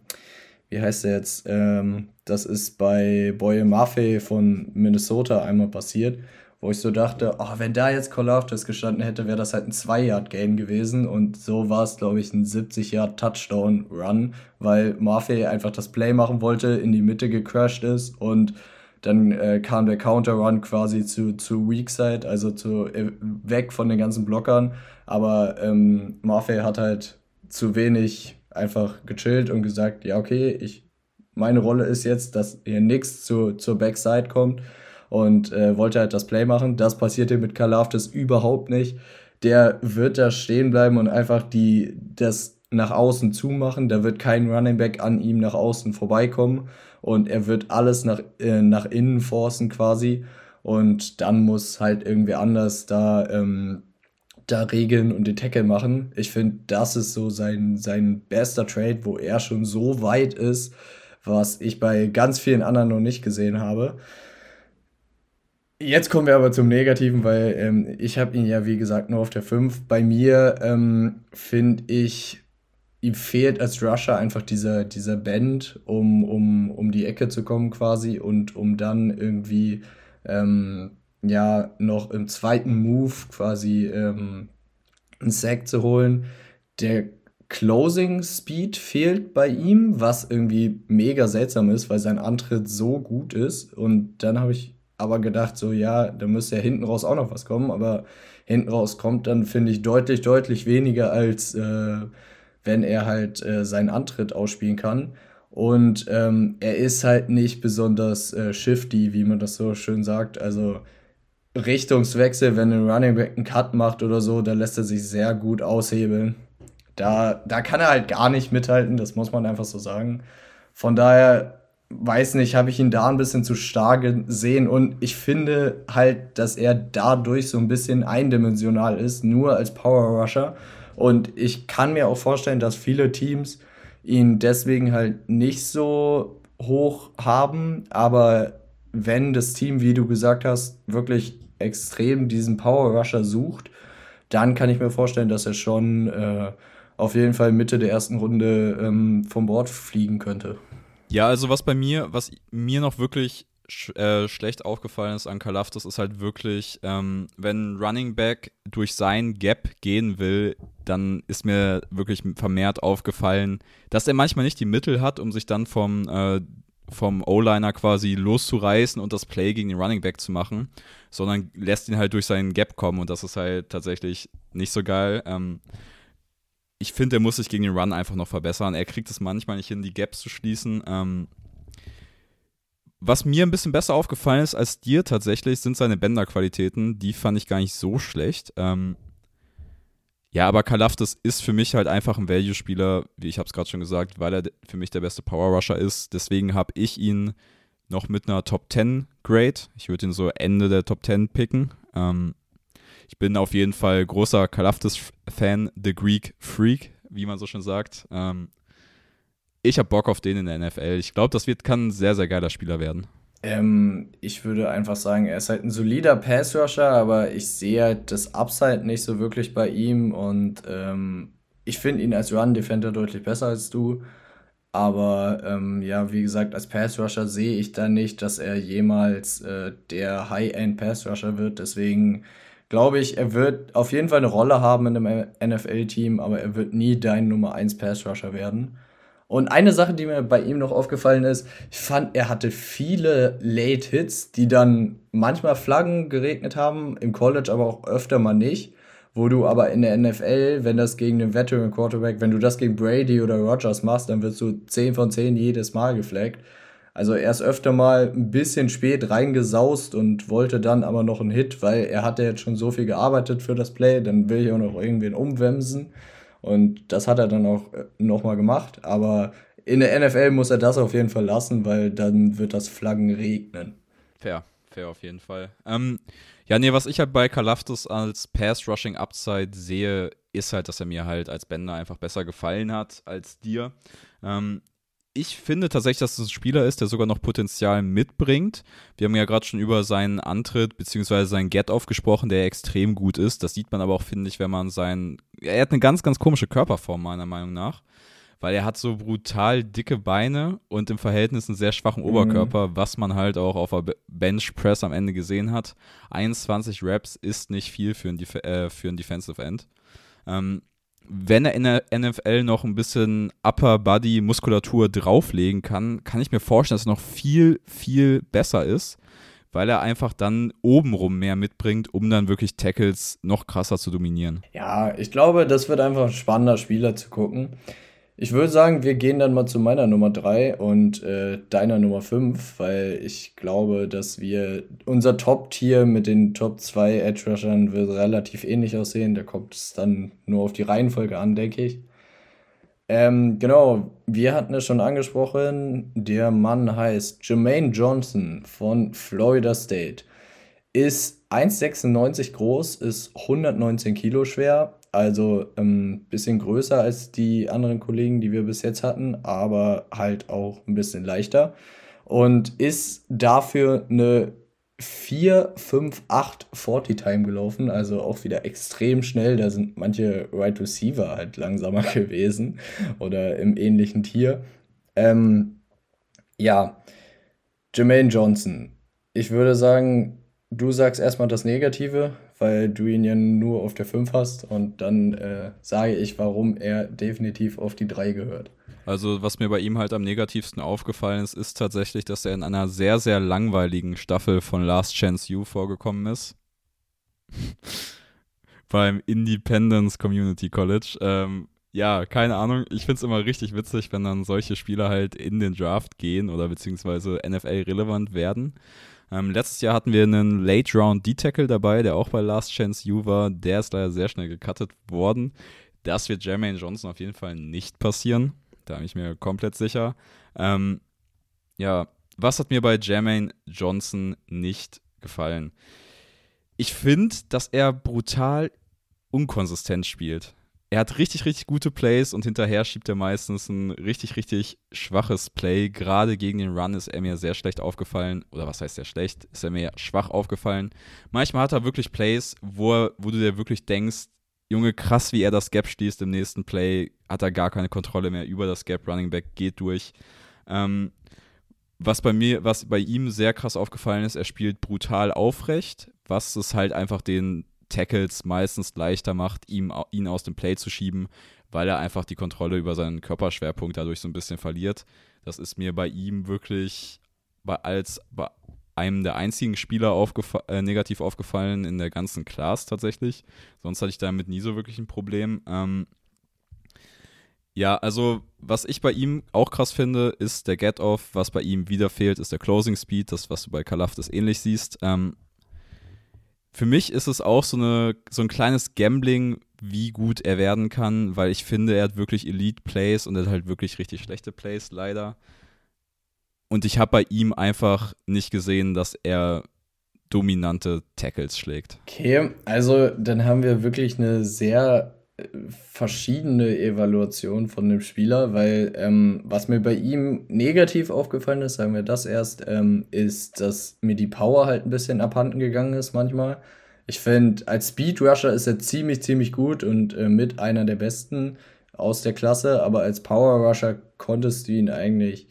wie heißt der jetzt, ähm, das ist bei Boye Maffei von Minnesota einmal passiert, wo ich so dachte, oh, wenn da jetzt Call of gestanden hätte, wäre das halt ein 2-Yard-Game gewesen und so war es, glaube ich, ein 70-Yard-Touchdown-Run, weil Maffei einfach das Play machen wollte, in die Mitte gecrashed ist und dann äh, kam der Counter-Run quasi zu, zu Weakside, also zu, äh, weg von den ganzen Blockern. Aber ähm, Maffei hat halt zu wenig einfach gechillt und gesagt, ja, okay, ich, meine Rolle ist jetzt, dass hier nichts zu, zur Backside kommt und äh, wollte halt das Play machen. Das passierte mit Kalaftis überhaupt nicht. Der wird da stehen bleiben und einfach die, das nach außen zumachen. Da wird kein Running Back an ihm nach außen vorbeikommen und er wird alles nach, äh, nach innen forcen quasi. Und dann muss halt irgendwie anders da, ähm, da regeln und den Tackle machen. Ich finde, das ist so sein, sein bester Trade, wo er schon so weit ist, was ich bei ganz vielen anderen noch nicht gesehen habe. Jetzt kommen wir aber zum Negativen, weil ähm, ich habe ihn ja, wie gesagt, nur auf der 5. Bei mir ähm, finde ich, ihm fehlt als Rusher einfach dieser, dieser Band, um, um, um die Ecke zu kommen quasi und um dann irgendwie ähm, ja noch im zweiten Move quasi ähm, einen Sack zu holen. Der Closing Speed fehlt bei ihm, was irgendwie mega seltsam ist, weil sein Antritt so gut ist. Und dann habe ich aber gedacht, so ja, da müsste ja hinten raus auch noch was kommen, aber hinten raus kommt dann, finde ich, deutlich, deutlich weniger als äh, wenn er halt äh, seinen Antritt ausspielen kann. Und ähm, er ist halt nicht besonders äh, shifty, wie man das so schön sagt. Also Richtungswechsel, wenn ein Running Back einen Cut macht oder so, da lässt er sich sehr gut aushebeln. Da, da kann er halt gar nicht mithalten, das muss man einfach so sagen. Von daher, weiß nicht, habe ich ihn da ein bisschen zu stark gesehen und ich finde halt, dass er dadurch so ein bisschen eindimensional ist, nur als Power Rusher. Und ich kann mir auch vorstellen, dass viele Teams ihn deswegen halt nicht so hoch haben. Aber wenn das Team, wie du gesagt hast, wirklich extrem diesen Power Rusher sucht, dann kann ich mir vorstellen, dass er schon äh, auf jeden Fall Mitte der ersten Runde ähm, vom Bord fliegen könnte.
Ja, also was bei mir, was mir noch wirklich sch äh, schlecht aufgefallen ist an Kalafdis, ist halt wirklich, ähm, wenn Running Back durch sein Gap gehen will, dann ist mir wirklich vermehrt aufgefallen, dass er manchmal nicht die Mittel hat, um sich dann vom, äh, vom O-Liner quasi loszureißen und das Play gegen den Running Back zu machen, sondern lässt ihn halt durch seinen Gap kommen und das ist halt tatsächlich nicht so geil. Ähm, ich finde, er muss sich gegen den Run einfach noch verbessern. Er kriegt es manchmal nicht hin, die Gaps zu schließen. Ähm, was mir ein bisschen besser aufgefallen ist als dir tatsächlich, sind seine Bänderqualitäten. Die fand ich gar nicht so schlecht. Ähm, ja, aber Kalafdis ist für mich halt einfach ein Value-Spieler, wie ich habe es gerade schon gesagt, weil er für mich der beste Power-Rusher ist. Deswegen habe ich ihn noch mit einer Top 10 Grade. Ich würde ihn so Ende der Top 10 picken. Ähm, ich bin auf jeden Fall großer Kalafdis-Fan, The Greek Freak, wie man so schon sagt. Ähm, ich habe Bock auf den in der NFL. Ich glaube, das wird, kann ein sehr, sehr geiler Spieler werden.
Ähm, ich würde einfach sagen, er ist halt ein solider Pass-Rusher, aber ich sehe halt das Upside nicht so wirklich bei ihm und ähm, ich finde ihn als Run-Defender deutlich besser als du. Aber ähm, ja, wie gesagt, als Pass-Rusher sehe ich da nicht, dass er jemals äh, der High-End-Pass-Rusher wird. Deswegen glaube ich, er wird auf jeden Fall eine Rolle haben in einem NFL-Team, aber er wird nie dein Nummer 1 Pass-Rusher werden. Und eine Sache, die mir bei ihm noch aufgefallen ist, ich fand, er hatte viele Late Hits, die dann manchmal Flaggen geregnet haben, im College aber auch öfter mal nicht. Wo du aber in der NFL, wenn das gegen den Veteran Quarterback, wenn du das gegen Brady oder Rogers machst, dann wirst du 10 von 10 jedes Mal geflaggt. Also er ist öfter mal ein bisschen spät reingesaust und wollte dann aber noch einen Hit, weil er hatte jetzt schon so viel gearbeitet für das Play, dann will ich auch noch irgendwen umwemsen. Und das hat er dann auch äh, nochmal gemacht. Aber in der NFL muss er das auf jeden Fall lassen, weil dann wird das Flaggen regnen.
Fair, fair auf jeden Fall. Ähm, ja, nee, was ich halt bei Kalafdis als Pass-Rushing-Upside sehe, ist halt, dass er mir halt als Bender einfach besser gefallen hat als dir. Ähm, ich finde tatsächlich, dass es ein Spieler ist, der sogar noch Potenzial mitbringt. Wir haben ja gerade schon über seinen Antritt bzw. seinen Get-Off gesprochen, der extrem gut ist. Das sieht man aber auch, finde ich, wenn man seinen. Er hat eine ganz, ganz komische Körperform, meiner Meinung nach. Weil er hat so brutal dicke Beine und im Verhältnis einen sehr schwachen mhm. Oberkörper, was man halt auch auf der Bench Press am Ende gesehen hat. 21 Reps ist nicht viel für ein, Def äh, für ein Defensive End. Ähm, wenn er in der NFL noch ein bisschen Upper Body Muskulatur drauflegen kann, kann ich mir vorstellen, dass er noch viel, viel besser ist, weil er einfach dann obenrum mehr mitbringt, um dann wirklich Tackles noch krasser zu dominieren.
Ja, ich glaube, das wird einfach ein spannender Spieler zu gucken. Ich würde sagen, wir gehen dann mal zu meiner Nummer 3 und äh, deiner Nummer 5, weil ich glaube, dass wir unser Top-Tier mit den Top 2 Edge-Rushern wird relativ ähnlich aussehen. Da kommt es dann nur auf die Reihenfolge an, denke ich. Ähm, genau, wir hatten es schon angesprochen. Der Mann heißt Jermaine Johnson von Florida State. Ist 1,96 groß, ist 119 Kilo schwer, also ein ähm, bisschen größer als die anderen Kollegen, die wir bis jetzt hatten, aber halt auch ein bisschen leichter. Und ist dafür eine 4, 5, 8 40 Time gelaufen, also auch wieder extrem schnell. Da sind manche Right Receiver halt langsamer gewesen oder im ähnlichen Tier. Ähm, ja, Jermaine Johnson. Ich würde sagen, du sagst erstmal das Negative, weil du ihn ja nur auf der 5 hast und dann äh, sage ich, warum er definitiv auf die 3 gehört.
Also, was mir bei ihm halt am negativsten aufgefallen ist, ist tatsächlich, dass er in einer sehr, sehr langweiligen Staffel von Last Chance U vorgekommen ist. Beim Independence Community College. Ähm, ja, keine Ahnung. Ich finde es immer richtig witzig, wenn dann solche Spieler halt in den Draft gehen oder beziehungsweise NFL relevant werden. Ähm, letztes Jahr hatten wir einen Late Round D-Tackle dabei, der auch bei Last Chance U war. Der ist leider sehr schnell gecuttet worden. Das wird Jermaine Johnson auf jeden Fall nicht passieren. Da bin ich mir komplett sicher. Ähm, ja, was hat mir bei Jermaine Johnson nicht gefallen? Ich finde, dass er brutal unkonsistent spielt er hat richtig, richtig gute Plays und hinterher schiebt er meistens ein richtig, richtig schwaches Play. Gerade gegen den Run ist er mir sehr schlecht aufgefallen. Oder was heißt sehr schlecht? Ist er mir schwach aufgefallen. Manchmal hat er wirklich Plays, wo, er, wo du dir wirklich denkst, Junge, krass, wie er das Gap schließt im nächsten Play, hat er gar keine Kontrolle mehr über das Gap. Running Back geht durch. Ähm, was bei mir, was bei ihm sehr krass aufgefallen ist, er spielt brutal aufrecht, was es halt einfach den Tackles meistens leichter macht, ihm, ihn aus dem Play zu schieben, weil er einfach die Kontrolle über seinen Körperschwerpunkt dadurch so ein bisschen verliert. Das ist mir bei ihm wirklich bei, als bei einem der einzigen Spieler aufgefa äh, negativ aufgefallen in der ganzen Class tatsächlich. Sonst hatte ich damit nie so wirklich ein Problem. Ähm, ja, also was ich bei ihm auch krass finde, ist der Get-Off. Was bei ihm wieder fehlt, ist der Closing Speed, das, was du bei Kalafdis ähnlich siehst. Ähm, für mich ist es auch so, eine, so ein kleines Gambling, wie gut er werden kann, weil ich finde, er hat wirklich Elite-Plays und er hat halt wirklich richtig schlechte Plays, leider. Und ich habe bei ihm einfach nicht gesehen, dass er dominante Tackles schlägt.
Okay, also dann haben wir wirklich eine sehr verschiedene Evaluationen von dem Spieler, weil ähm, was mir bei ihm negativ aufgefallen ist, sagen wir das erst, ähm, ist, dass mir die Power halt ein bisschen abhanden gegangen ist manchmal. Ich finde, als Speed Rusher ist er ziemlich, ziemlich gut und äh, mit einer der besten aus der Klasse, aber als Power Rusher konntest du ihn eigentlich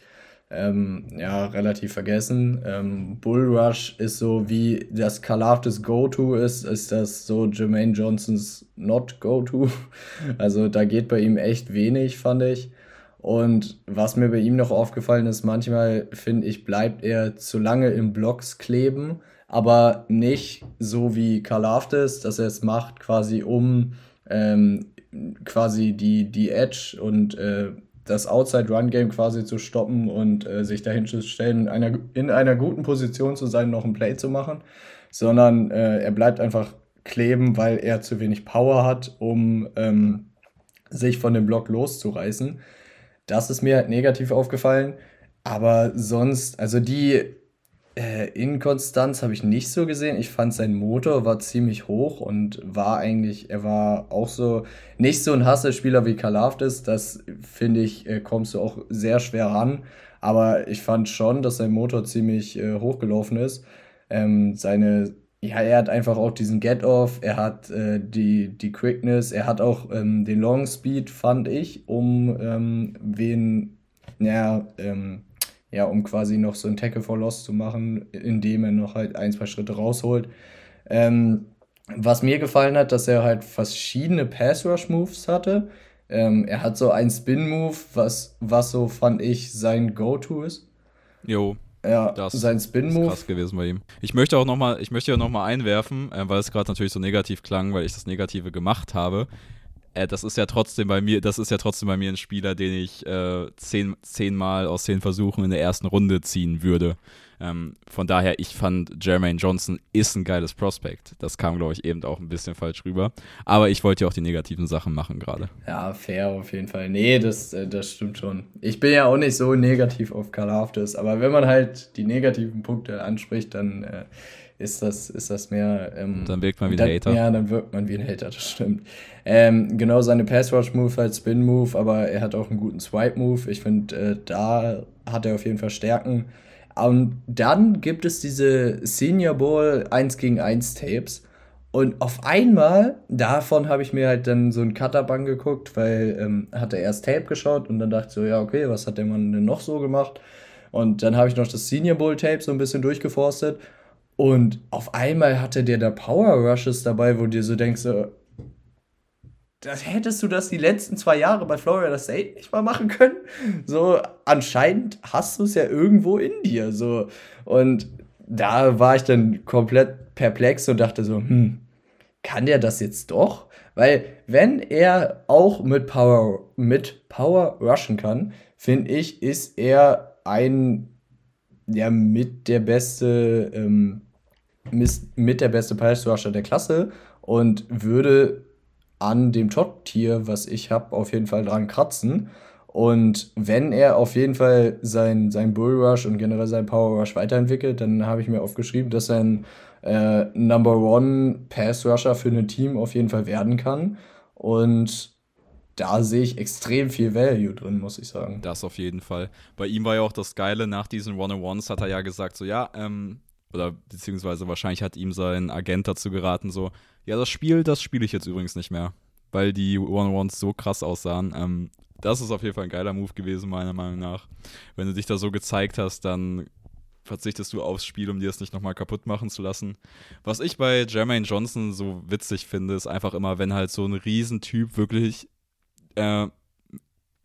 ähm, ja, relativ vergessen. Ähm, Bull Rush ist so wie das Kalaftes Go-To ist, ist das so Jermaine Johnsons Not Go-To. Also da geht bei ihm echt wenig, fand ich. Und was mir bei ihm noch aufgefallen ist, manchmal finde ich, bleibt er zu lange im Blocks kleben, aber nicht so wie Kalaftes, dass er es macht, quasi um ähm, quasi die, die Edge und äh, das Outside-Run-Game quasi zu stoppen und äh, sich dahin zu stellen, in einer, in einer guten Position zu sein, noch ein Play zu machen, sondern äh, er bleibt einfach kleben, weil er zu wenig Power hat, um ähm, sich von dem Block loszureißen. Das ist mir negativ aufgefallen. Aber sonst, also die äh, Inkonstanz habe ich nicht so gesehen. Ich fand, sein Motor war ziemlich hoch und war eigentlich, er war auch so, nicht so ein Hasselspieler wie Kalafdis. Das finde ich, äh, kommst du auch sehr schwer ran. Aber ich fand schon, dass sein Motor ziemlich äh, hochgelaufen ist. Ähm, seine, ja, er hat einfach auch diesen Get-Off, er hat äh, die, die Quickness, er hat auch ähm, den Long Speed, fand ich, um ähm, wen, ja, ähm, ja, um quasi noch so ein Tackle for Loss zu machen, indem er noch halt ein, zwei Schritte rausholt. Ähm, was mir gefallen hat, dass er halt verschiedene Pass-Rush-Moves hatte. Ähm, er hat so einen Spin-Move, was, was so fand ich sein Go-To ist.
Jo.
Ja, das sein Spin-Move.
krass gewesen bei ihm. Ich möchte auch nochmal, ich möchte ja nochmal einwerfen, äh, weil es gerade natürlich so negativ klang, weil ich das Negative gemacht habe äh, das ist ja trotzdem bei mir, das ist ja trotzdem bei mir ein Spieler, den ich äh, zehn, zehnmal aus zehn Versuchen in der ersten Runde ziehen würde. Ähm, von daher, ich fand Jermaine Johnson ist ein geiles Prospect. Das kam, glaube ich, eben auch ein bisschen falsch rüber. Aber ich wollte ja auch die negativen Sachen machen gerade.
Ja, fair auf jeden Fall. Nee, das, äh, das stimmt schon. Ich bin ja auch nicht so negativ auf Karl Haftes, aber wenn man halt die negativen Punkte anspricht, dann äh, ist das, ist das mehr. Ähm,
dann wirkt man wie ein Hater.
Ja, dann wirkt man wie ein Hater, das stimmt. Ähm, genau seine Pass-Rush-Move halt Spin-Move, aber er hat auch einen guten Swipe-Move. Ich finde, äh, da hat er auf jeden Fall Stärken. Und dann gibt es diese Senior Bowl 1 gegen 1 Tapes. Und auf einmal, davon habe ich mir halt dann so ein Cutter angeguckt, weil ähm, hat er erst Tape geschaut und dann dachte ich so, ja, okay, was hat der Mann denn noch so gemacht? Und dann habe ich noch das Senior Bowl Tape so ein bisschen durchgeforstet und auf einmal hatte der da Power Rushes dabei, wo du dir so denkst, so, das hättest du das die letzten zwei Jahre bei Florida State nicht mal machen können. So, anscheinend hast du es ja irgendwo in dir. So. Und da war ich dann komplett perplex und dachte so, hm, kann der das jetzt doch? Weil, wenn er auch mit Power, mit Power rushen kann, finde ich, ist er ein, ja, mit der beste ähm, mit der beste Pass-Rusher der Klasse und würde an dem Top-Tier, was ich habe, auf jeden Fall dran kratzen. Und wenn er auf jeden Fall sein, sein Bull Rush und generell sein Power Rush weiterentwickelt, dann habe ich mir aufgeschrieben, dass er ein äh, Number One Pass Rusher für ein Team auf jeden Fall werden kann. Und da sehe ich extrem viel Value drin, muss ich sagen.
Das auf jeden Fall. Bei ihm war ja auch das Geile, nach diesen One-on-Ones hat er ja gesagt, so ja, ähm, oder beziehungsweise wahrscheinlich hat ihm sein Agent dazu geraten, so, ja, das Spiel, das spiele ich jetzt übrigens nicht mehr, weil die One-Ones so krass aussahen. Ähm, das ist auf jeden Fall ein geiler Move gewesen, meiner Meinung nach. Wenn du dich da so gezeigt hast, dann verzichtest du aufs Spiel, um dir es nicht nochmal kaputt machen zu lassen. Was ich bei Jermaine Johnson so witzig finde, ist einfach immer, wenn halt so ein Riesentyp wirklich äh,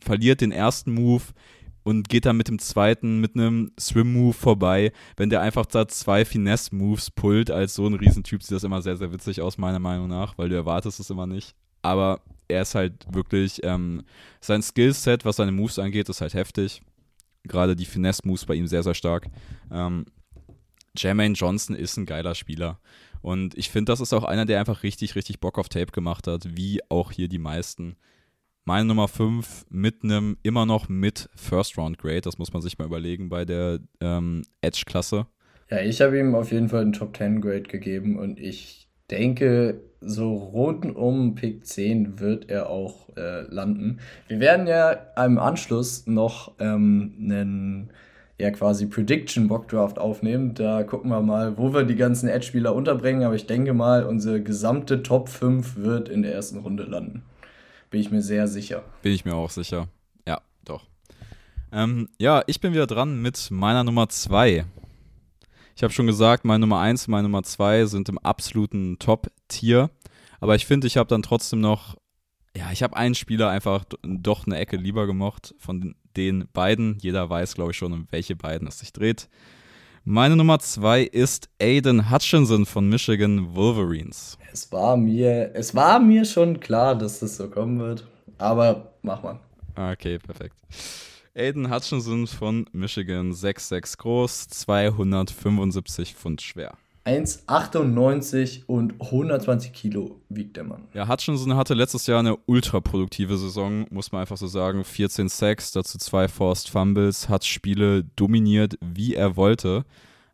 verliert den ersten Move und geht dann mit dem zweiten, mit einem Swim-Move vorbei. Wenn der einfach da zwei Finesse-Moves pullt, als so ein Riesentyp, sieht das immer sehr, sehr witzig aus, meiner Meinung nach, weil du erwartest es immer nicht. Aber er ist halt wirklich, ähm, sein Skillset, was seine Moves angeht, ist halt heftig. Gerade die Finesse-Moves bei ihm sehr, sehr stark. Ähm, Jermaine Johnson ist ein geiler Spieler. Und ich finde, das ist auch einer, der einfach richtig, richtig Bock auf Tape gemacht hat, wie auch hier die meisten. Meine Nummer 5 mit einem immer noch mit First Round Grade, das muss man sich mal überlegen bei der ähm, Edge-Klasse.
Ja, ich habe ihm auf jeden Fall einen Top 10 Grade gegeben und ich denke, so rund um Pick 10 wird er auch äh, landen. Wir werden ja im Anschluss noch ähm, einen ja quasi Prediction Mock Draft aufnehmen. Da gucken wir mal, wo wir die ganzen Edge-Spieler unterbringen. Aber ich denke mal, unsere gesamte Top 5 wird in der ersten Runde landen. Bin ich mir sehr sicher.
Bin ich mir auch sicher. Ja, doch. Ähm, ja, ich bin wieder dran mit meiner Nummer 2. Ich habe schon gesagt, meine Nummer 1 und meine Nummer 2 sind im absoluten Top-Tier. Aber ich finde, ich habe dann trotzdem noch, ja, ich habe einen Spieler einfach doch eine Ecke lieber gemocht von den beiden. Jeder weiß, glaube ich, schon, um welche beiden es sich dreht. Meine Nummer 2 ist Aiden Hutchinson von Michigan Wolverines.
Es war mir, es war mir schon klar, dass das so kommen wird. Aber mach mal.
Okay, perfekt. Aiden Hutchinson von Michigan, 6'6 groß, 275 Pfund schwer.
1,98 und 120 Kilo wiegt der Mann.
Ja, Hutchinson hatte letztes Jahr eine ultraproduktive Saison, muss man einfach so sagen. 14 Sacks, dazu zwei Forced Fumbles, hat Spiele dominiert, wie er wollte.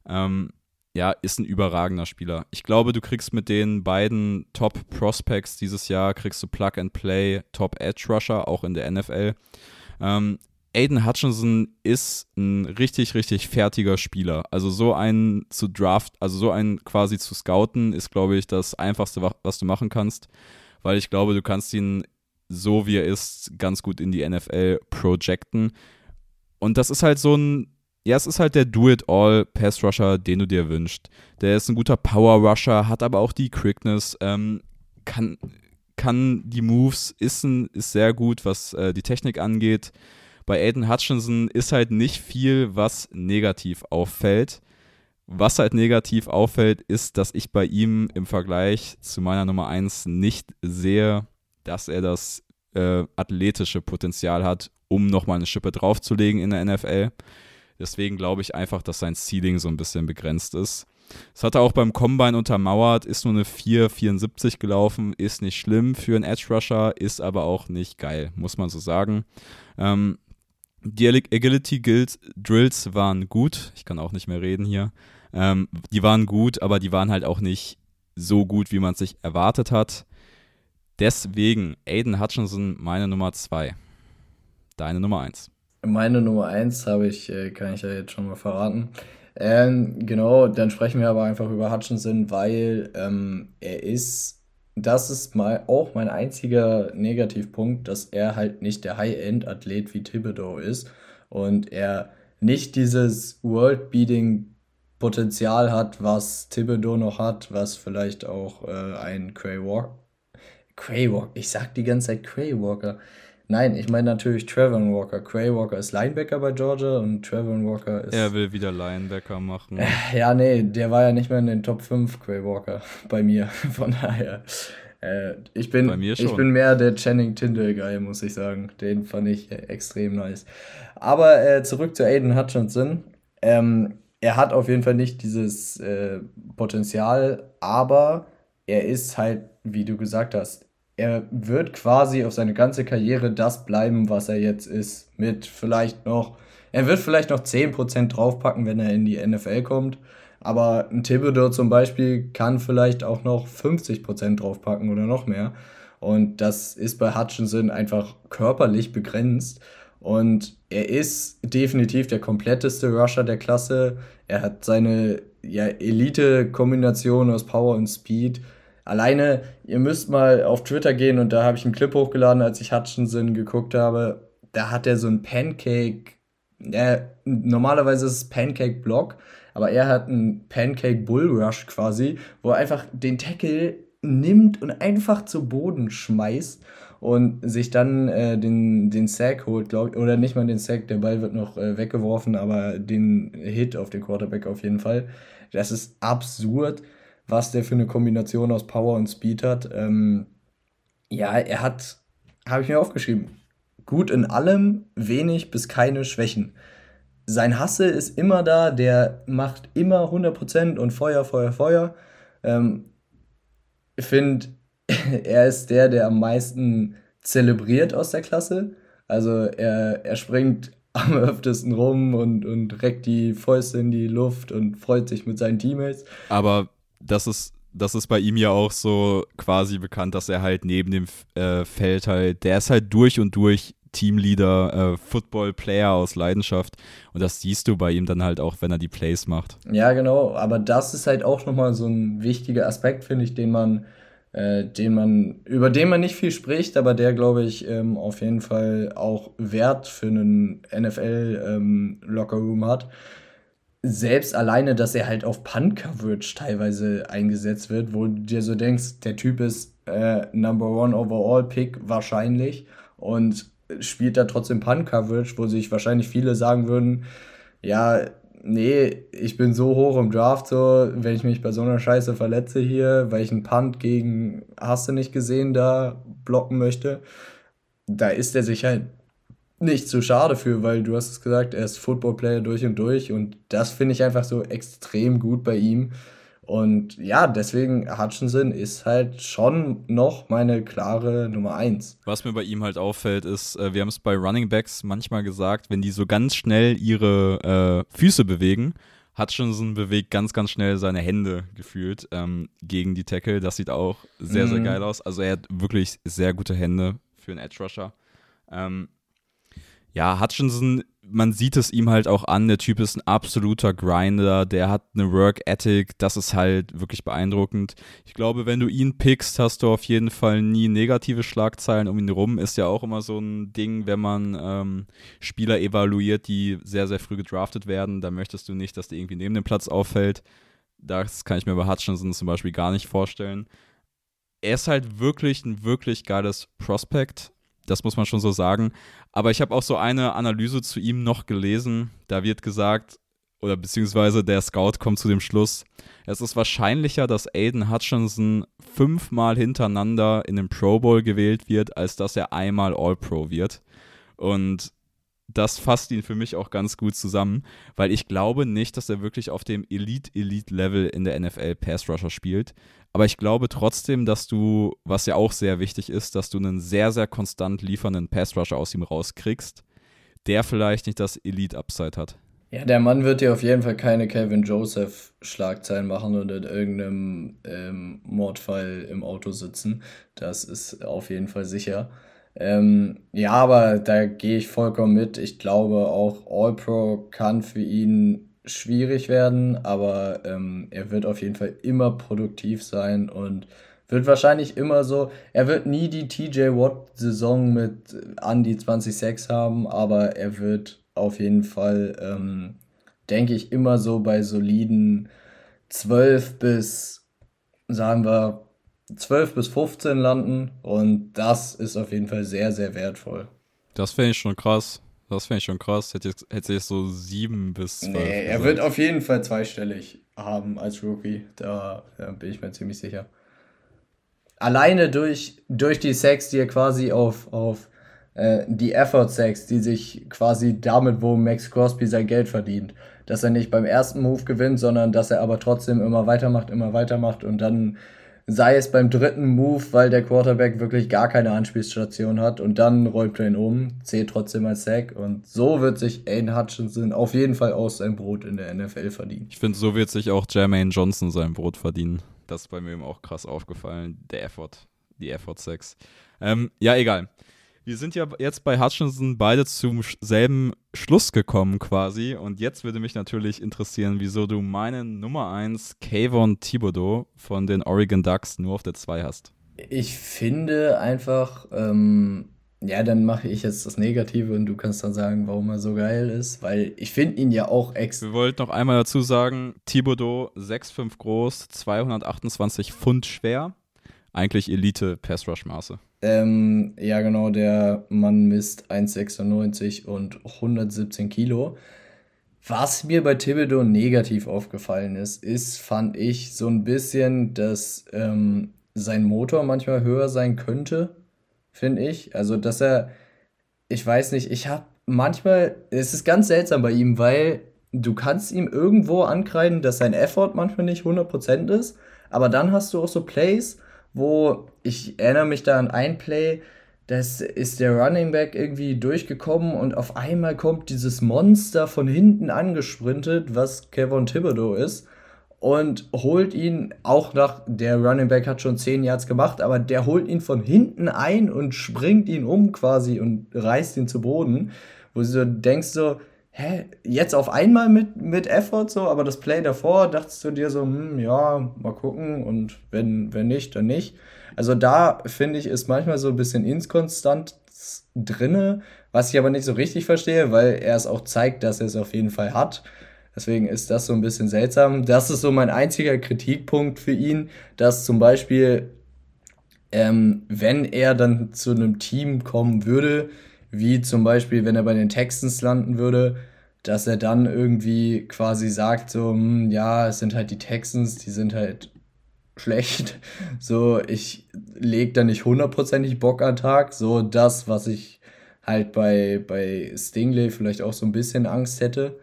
Ähm, ja, ist ein überragender Spieler. Ich glaube, du kriegst mit den beiden Top Prospects dieses Jahr, kriegst du Plug and Play, Top Edge Rusher, auch in der NFL. Ähm, Aiden Hutchinson ist ein richtig, richtig fertiger Spieler. Also so einen zu draft, also so einen quasi zu scouten, ist, glaube ich, das Einfachste, was du machen kannst. Weil ich glaube, du kannst ihn so wie er ist, ganz gut in die NFL projecten. Und das ist halt so ein, ja, es ist halt der Do-It-All-Pass-Rusher, den du dir wünschst. Der ist ein guter Power-Rusher, hat aber auch die Quickness, ähm, kann, kann die Moves, ist, ein, ist sehr gut, was äh, die Technik angeht bei Aiden Hutchinson ist halt nicht viel, was negativ auffällt. Was halt negativ auffällt, ist, dass ich bei ihm im Vergleich zu meiner Nummer 1 nicht sehe, dass er das äh, athletische Potenzial hat, um nochmal eine Schippe draufzulegen in der NFL. Deswegen glaube ich einfach, dass sein Ceiling so ein bisschen begrenzt ist. Das hat er auch beim Combine untermauert, ist nur eine 4,74 gelaufen, ist nicht schlimm für einen Edge Rusher, ist aber auch nicht geil, muss man so sagen. Ähm, die Agility Drills waren gut. Ich kann auch nicht mehr reden hier. Ähm, die waren gut, aber die waren halt auch nicht so gut, wie man es sich erwartet hat. Deswegen Aiden Hutchinson meine Nummer 2. Deine Nummer 1.
Meine Nummer 1 habe ich, äh, kann ich ja jetzt schon mal verraten. Ähm, genau, dann sprechen wir aber einfach über Hutchinson, weil ähm, er ist das ist mal auch mein einziger Negativpunkt, dass er halt nicht der High-End-Athlet wie Thibodeau ist und er nicht dieses World-Beating-Potenzial hat, was Thibodeau noch hat, was vielleicht auch äh, ein Cray Walker. Cray Walker, ich sag die ganze Zeit Cray Walker. Nein, ich meine natürlich Trevor Walker. Cray Walker ist Linebacker bei Georgia und Trevor Walker ist.
Er will wieder Linebacker machen.
Ja, nee, der war ja nicht mehr in den Top 5, Cray Walker, bei mir. Von daher. Äh, ich, bin, ich bin mehr der Channing Tyndall-Guy, muss ich sagen. Den fand ich äh, extrem nice. Aber äh, zurück zu Aiden Hutchinson. Ähm, er hat auf jeden Fall nicht dieses äh, Potenzial, aber er ist halt, wie du gesagt hast, er wird quasi auf seine ganze Karriere das bleiben, was er jetzt ist. Mit vielleicht noch, er wird vielleicht noch 10% draufpacken, wenn er in die NFL kommt. Aber ein Thibodeau zum Beispiel kann vielleicht auch noch 50% draufpacken oder noch mehr. Und das ist bei Hutchinson einfach körperlich begrenzt. Und er ist definitiv der kompletteste Rusher der Klasse. Er hat seine ja, Elite-Kombination aus Power und Speed Alleine, ihr müsst mal auf Twitter gehen und da habe ich einen Clip hochgeladen, als ich Hutchinson geguckt habe. da hat er so ein Pancake, ja, normalerweise ist es Pancake-Block, aber er hat einen Pancake-Bull-Rush quasi, wo er einfach den Tackle nimmt und einfach zu Boden schmeißt und sich dann äh, den, den Sack holt, glaube ich, oder nicht mal den Sack, der Ball wird noch äh, weggeworfen, aber den Hit auf den Quarterback auf jeden Fall. Das ist absurd, was der für eine Kombination aus Power und Speed hat. Ähm, ja, er hat, habe ich mir aufgeschrieben, gut in allem, wenig bis keine Schwächen. Sein Hasse ist immer da, der macht immer 100% und Feuer, Feuer, Feuer. Ähm, ich finde, er ist der, der am meisten zelebriert aus der Klasse. Also er, er springt am öftesten rum und, und reckt die Fäuste in die Luft und freut sich mit seinen Teammates.
Aber das ist, das ist bei ihm ja auch so quasi bekannt, dass er halt neben dem äh, Feld halt, der ist halt durch und durch Teamleader, äh, Football-Player aus Leidenschaft. Und das siehst du bei ihm dann halt auch, wenn er die Plays macht.
Ja, genau. Aber das ist halt auch nochmal so ein wichtiger Aspekt, finde ich, den man, äh, den man, über den man nicht viel spricht, aber der, glaube ich, ähm, auf jeden Fall auch Wert für einen NFL-Lockerroom ähm, hat selbst alleine, dass er halt auf Punt-Coverage teilweise eingesetzt wird, wo du dir so denkst, der Typ ist äh, Number One Overall Pick wahrscheinlich und spielt da trotzdem Punt-Coverage, wo sich wahrscheinlich viele sagen würden, ja, nee, ich bin so hoch im Draft, so, wenn ich mich bei so einer Scheiße verletze hier, weil ich einen Punt gegen, hast du nicht gesehen, da blocken möchte, da ist er sich halt nicht zu schade für, weil du hast es gesagt, er ist Football-Player durch und durch und das finde ich einfach so extrem gut bei ihm. Und ja, deswegen Hutchinson ist halt schon noch meine klare Nummer eins.
Was mir bei ihm halt auffällt, ist, äh, wir haben es bei Running Backs manchmal gesagt, wenn die so ganz schnell ihre äh, Füße bewegen, Hutchinson bewegt ganz, ganz schnell seine Hände gefühlt ähm, gegen die Tackle. Das sieht auch sehr, sehr mhm. geil aus. Also er hat wirklich sehr gute Hände für einen Edge Rusher. Ähm, ja, Hutchinson man sieht es ihm halt auch an, der Typ ist ein absoluter Grinder, der hat eine Work Ethic, das ist halt wirklich beeindruckend. Ich glaube, wenn du ihn pickst, hast du auf jeden Fall nie negative Schlagzeilen um ihn rum. Ist ja auch immer so ein Ding, wenn man ähm, Spieler evaluiert, die sehr, sehr früh gedraftet werden, da möchtest du nicht, dass der irgendwie neben dem Platz auffällt. Das kann ich mir bei Hutchinson zum Beispiel gar nicht vorstellen. Er ist halt wirklich ein wirklich geiles Prospect das muss man schon so sagen. Aber ich habe auch so eine Analyse zu ihm noch gelesen. Da wird gesagt, oder beziehungsweise der Scout kommt zu dem Schluss, es ist wahrscheinlicher, dass Aiden Hutchinson fünfmal hintereinander in den Pro Bowl gewählt wird, als dass er einmal All-Pro wird. Und das fasst ihn für mich auch ganz gut zusammen, weil ich glaube nicht, dass er wirklich auf dem Elite-Elite-Level in der NFL Pass Rusher spielt. Aber ich glaube trotzdem, dass du, was ja auch sehr wichtig ist, dass du einen sehr, sehr konstant liefernden Pass-Rusher aus ihm rauskriegst, der vielleicht nicht das Elite-Upside hat.
Ja, der Mann wird dir auf jeden Fall keine Calvin Joseph-Schlagzeilen machen und in irgendeinem ähm, Mordfall im Auto sitzen. Das ist auf jeden Fall sicher. Ähm, ja, aber da gehe ich vollkommen mit. Ich glaube auch All-Pro kann für ihn schwierig werden, aber ähm, er wird auf jeden Fall immer produktiv sein und wird wahrscheinlich immer so, er wird nie die TJ Watt-Saison mit an die 26 haben, aber er wird auf jeden Fall, ähm, denke ich, immer so bei soliden 12 bis, sagen wir, 12 bis 15 landen und das ist auf jeden Fall sehr, sehr wertvoll.
Das finde ich schon krass. Das finde ich schon krass. Hätte ich, hätte ich so sieben bis zwölf.
Nee, er wird auf jeden Fall zweistellig haben als Rookie. Da, da bin ich mir ziemlich sicher. Alleine durch, durch die Sex, die er quasi auf, auf äh, die Effort-Sex, die sich quasi damit, wo Max Crosby sein Geld verdient. Dass er nicht beim ersten Move gewinnt, sondern dass er aber trotzdem immer weitermacht, immer weitermacht und dann sei es beim dritten Move, weil der Quarterback wirklich gar keine Anspielstation hat und dann räumt er ihn um, zählt trotzdem als Sack und so wird sich Aiden Hutchinson auf jeden Fall aus sein Brot in der NFL verdienen.
Ich finde, so wird sich auch Jermaine Johnson sein Brot verdienen. Das ist bei mir eben auch krass aufgefallen, der Effort, die Effort-Sex. Ähm, ja, egal. Wir sind ja jetzt bei Hutchinson beide zum selben Schluss gekommen quasi. Und jetzt würde mich natürlich interessieren, wieso du meinen Nummer 1 Kayvon Thibodeau von den Oregon Ducks nur auf der 2 hast.
Ich finde einfach, ähm, Ja, dann mache ich jetzt das Negative und du kannst dann sagen, warum er so geil ist, weil ich finde ihn ja auch ex.
Wir wollten noch einmal dazu sagen, Thibodeau 6'5 groß, 228 Pfund schwer. Eigentlich Elite Pass Rush Maße.
Ähm, ja, genau, der Mann misst 1,96 und 117 Kilo. Was mir bei Thibodeau negativ aufgefallen ist, ist, fand ich, so ein bisschen, dass ähm, sein Motor manchmal höher sein könnte finde ich. Also, dass er, ich weiß nicht, ich habe manchmal, es ist ganz seltsam bei ihm, weil du kannst ihm irgendwo ankreiden, dass sein Effort manchmal nicht 100% ist, aber dann hast du auch so Plays, wo ich erinnere mich da an ein Play, das ist der Running Back irgendwie durchgekommen und auf einmal kommt dieses Monster von hinten angesprintet, was Kevin Thibodeau ist und holt ihn. Auch nach, der Running Back hat schon 10 Yards gemacht, aber der holt ihn von hinten ein und springt ihn um quasi und reißt ihn zu Boden, wo du so denkst so, hä, jetzt auf einmal mit, mit Effort so, aber das Play davor dachtest du dir so, hm, ja, mal gucken und wenn, wenn nicht, dann nicht. Also da finde ich, ist manchmal so ein bisschen Inkonstant drinne, was ich aber nicht so richtig verstehe, weil er es auch zeigt, dass er es auf jeden Fall hat. Deswegen ist das so ein bisschen seltsam. Das ist so mein einziger Kritikpunkt für ihn, dass zum Beispiel, ähm, wenn er dann zu einem Team kommen würde, wie zum Beispiel, wenn er bei den Texans landen würde, dass er dann irgendwie quasi sagt, so, hm, ja, es sind halt die Texans, die sind halt schlecht. So, ich lege da nicht hundertprozentig Bock an Tag. So das, was ich halt bei, bei Stingley vielleicht auch so ein bisschen Angst hätte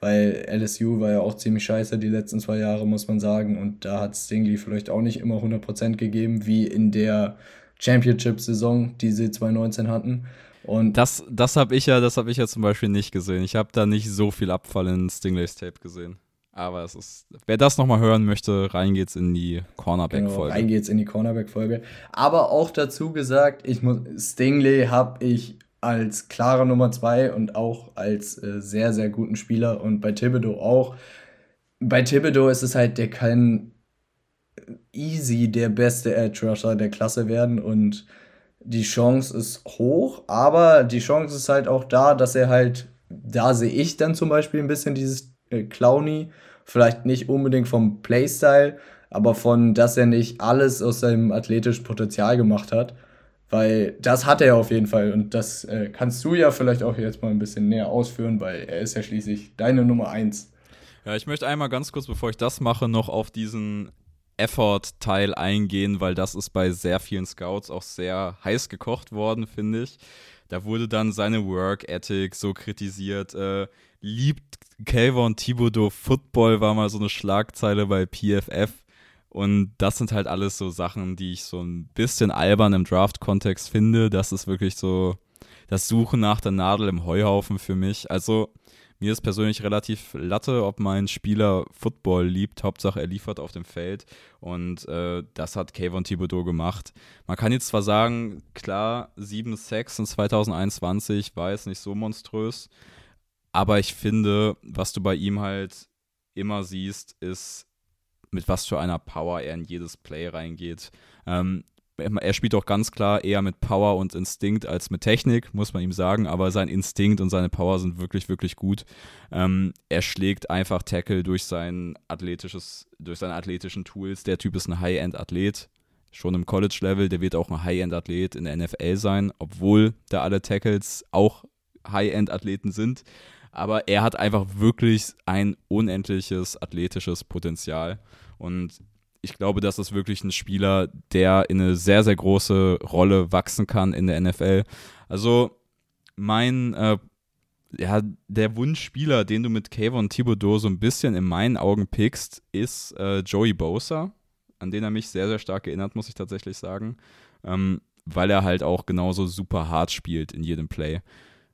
weil LSU war ja auch ziemlich scheiße die letzten zwei Jahre, muss man sagen. Und da hat Stingley vielleicht auch nicht immer 100% gegeben, wie in der Championship-Saison, die sie 2019 hatten. Und
das, das habe ich ja, das habe ich ja zum Beispiel nicht gesehen. Ich habe da nicht so viel Abfall in Stingleys Tape gesehen. Aber es ist, wer das nochmal hören möchte, rein geht's in die Cornerback-Folge.
Genau, rein geht's in die Cornerback-Folge. Aber auch dazu gesagt, ich muss, Stingley habe ich als klare Nummer zwei und auch als äh, sehr, sehr guten Spieler und bei Thibodeau auch. Bei Thibodeau ist es halt, der kann easy der beste Edge Rusher der Klasse werden und die Chance ist hoch, aber die Chance ist halt auch da, dass er halt, da sehe ich dann zum Beispiel ein bisschen dieses äh, Clowny, vielleicht nicht unbedingt vom Playstyle, aber von, dass er nicht alles aus seinem athletischen Potenzial gemacht hat. Weil das hat er auf jeden Fall und das äh, kannst du ja vielleicht auch jetzt mal ein bisschen näher ausführen, weil er ist ja schließlich deine Nummer eins.
Ja, ich möchte einmal ganz kurz, bevor ich das mache, noch auf diesen Effort-Teil eingehen, weil das ist bei sehr vielen Scouts auch sehr heiß gekocht worden, finde ich. Da wurde dann seine Work-Ethic so kritisiert. Äh, liebt Calvin Thibodeau Football war mal so eine Schlagzeile bei PFF. Und das sind halt alles so Sachen, die ich so ein bisschen albern im Draft-Kontext finde. Das ist wirklich so das Suchen nach der Nadel im Heuhaufen für mich. Also mir ist persönlich relativ latte, ob mein Spieler Football liebt. Hauptsache, er liefert auf dem Feld. Und äh, das hat Kayvon Thibodeau gemacht. Man kann jetzt zwar sagen, klar, 7 Sacks in 2021 war jetzt nicht so monströs. Aber ich finde, was du bei ihm halt immer siehst, ist, mit was für einer Power er in jedes Play reingeht. Ähm, er spielt auch ganz klar eher mit Power und Instinkt als mit Technik, muss man ihm sagen, aber sein Instinkt und seine Power sind wirklich, wirklich gut. Ähm, er schlägt einfach Tackle durch sein athletisches, durch seine athletischen Tools. Der Typ ist ein High-End-Athlet, schon im College-Level, der wird auch ein High-End-Athlet in der NFL sein, obwohl da alle Tackles auch High-End-Athleten sind. Aber er hat einfach wirklich ein unendliches athletisches Potenzial. Und ich glaube, das ist wirklich ein Spieler, der in eine sehr, sehr große Rolle wachsen kann in der NFL. Also mein, äh, ja, der Wunschspieler, den du mit Kayvon Thibodeau so ein bisschen in meinen Augen pickst, ist äh, Joey Bosa, an den er mich sehr, sehr stark erinnert, muss ich tatsächlich sagen. Ähm, weil er halt auch genauso super hart spielt in jedem Play.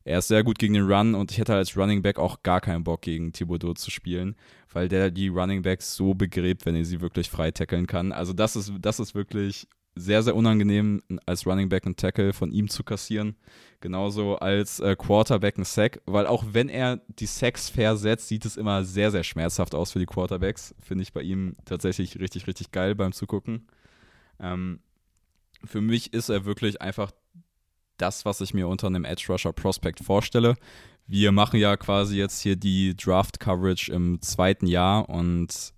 Er ist sehr gut gegen den Run und ich hätte als Running Back auch gar keinen Bock gegen Thibodeau zu spielen, weil der die Running Backs so begräbt, wenn er sie wirklich frei tackeln kann. Also das ist, das ist wirklich sehr, sehr unangenehm, als Running Back einen Tackle von ihm zu kassieren. Genauso als äh, Quarterback einen Sack, weil auch wenn er die Sacks versetzt, sieht es immer sehr, sehr schmerzhaft aus für die Quarterbacks. Finde ich bei ihm tatsächlich richtig, richtig geil beim Zugucken. Ähm, für mich ist er wirklich einfach das, was ich mir unter einem Edge Rusher Prospect vorstelle. Wir machen ja quasi jetzt hier die Draft Coverage im zweiten Jahr und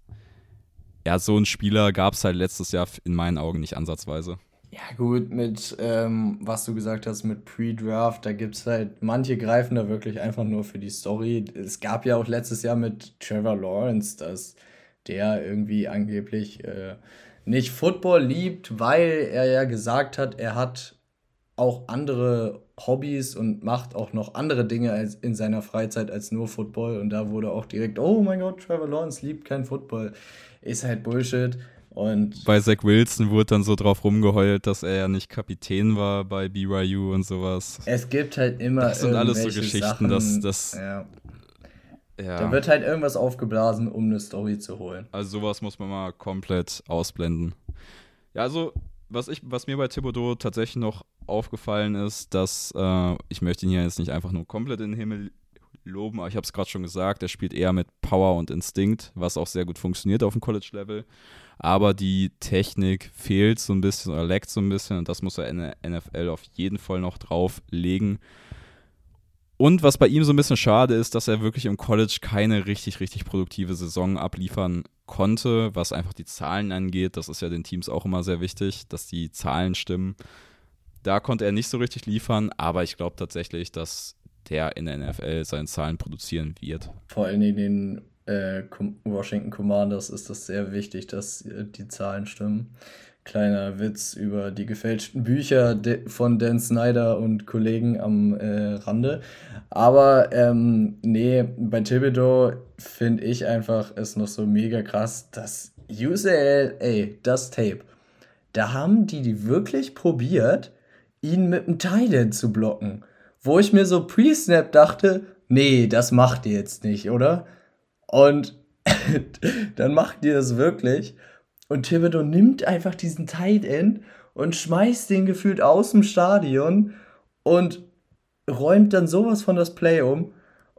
ja, so ein Spieler gab es halt letztes Jahr in meinen Augen nicht ansatzweise.
Ja, gut, mit ähm, was du gesagt hast, mit Pre-Draft, da gibt es halt, manche greifen da wirklich einfach nur für die Story. Es gab ja auch letztes Jahr mit Trevor Lawrence, dass der irgendwie angeblich äh, nicht Football liebt, weil er ja gesagt hat, er hat auch andere Hobbys und macht auch noch andere Dinge als in seiner Freizeit als nur Football. Und da wurde auch direkt, oh mein Gott, Trevor Lawrence liebt kein Football. Ist halt Bullshit. Und
bei Zach Wilson wurde dann so drauf rumgeheult, dass er ja nicht Kapitän war bei BYU und sowas.
Es gibt halt immer.
Das sind alles so Geschichten, Sachen, dass. dass
ja. Ja. Da wird halt irgendwas aufgeblasen, um eine Story zu holen.
Also sowas muss man mal komplett ausblenden. Ja, also was, ich, was mir bei Thibodeau tatsächlich noch aufgefallen ist, dass äh, ich möchte ihn hier jetzt nicht einfach nur komplett in den Himmel loben, aber ich habe es gerade schon gesagt, er spielt eher mit Power und Instinkt, was auch sehr gut funktioniert auf dem College-Level aber die Technik fehlt so ein bisschen oder leckt so ein bisschen und das muss er in der NFL auf jeden Fall noch drauflegen. Und was bei ihm so ein bisschen schade ist, dass er wirklich im College keine richtig, richtig produktive Saison abliefern konnte, was einfach die Zahlen angeht. Das ist ja den Teams auch immer sehr wichtig, dass die Zahlen stimmen. Da konnte er nicht so richtig liefern, aber ich glaube tatsächlich, dass der in der NFL seine Zahlen produzieren wird.
Vor allem in den äh, Washington Commanders ist das sehr wichtig, dass äh, die Zahlen stimmen. Kleiner Witz über die gefälschten Bücher von Dan Snyder und Kollegen am äh, Rande. Aber ähm, nee, bei Thibodeau finde ich einfach es noch so mega krass, dass UCLA, das Tape, da haben die die wirklich probiert, ihn mit dem Titan zu blocken. Wo ich mir so pre-snap dachte, nee, das macht ihr jetzt nicht, oder? Und dann macht die das wirklich. Und Thibodeau nimmt einfach diesen Tight End und schmeißt den gefühlt aus dem Stadion und räumt dann sowas von das Play um.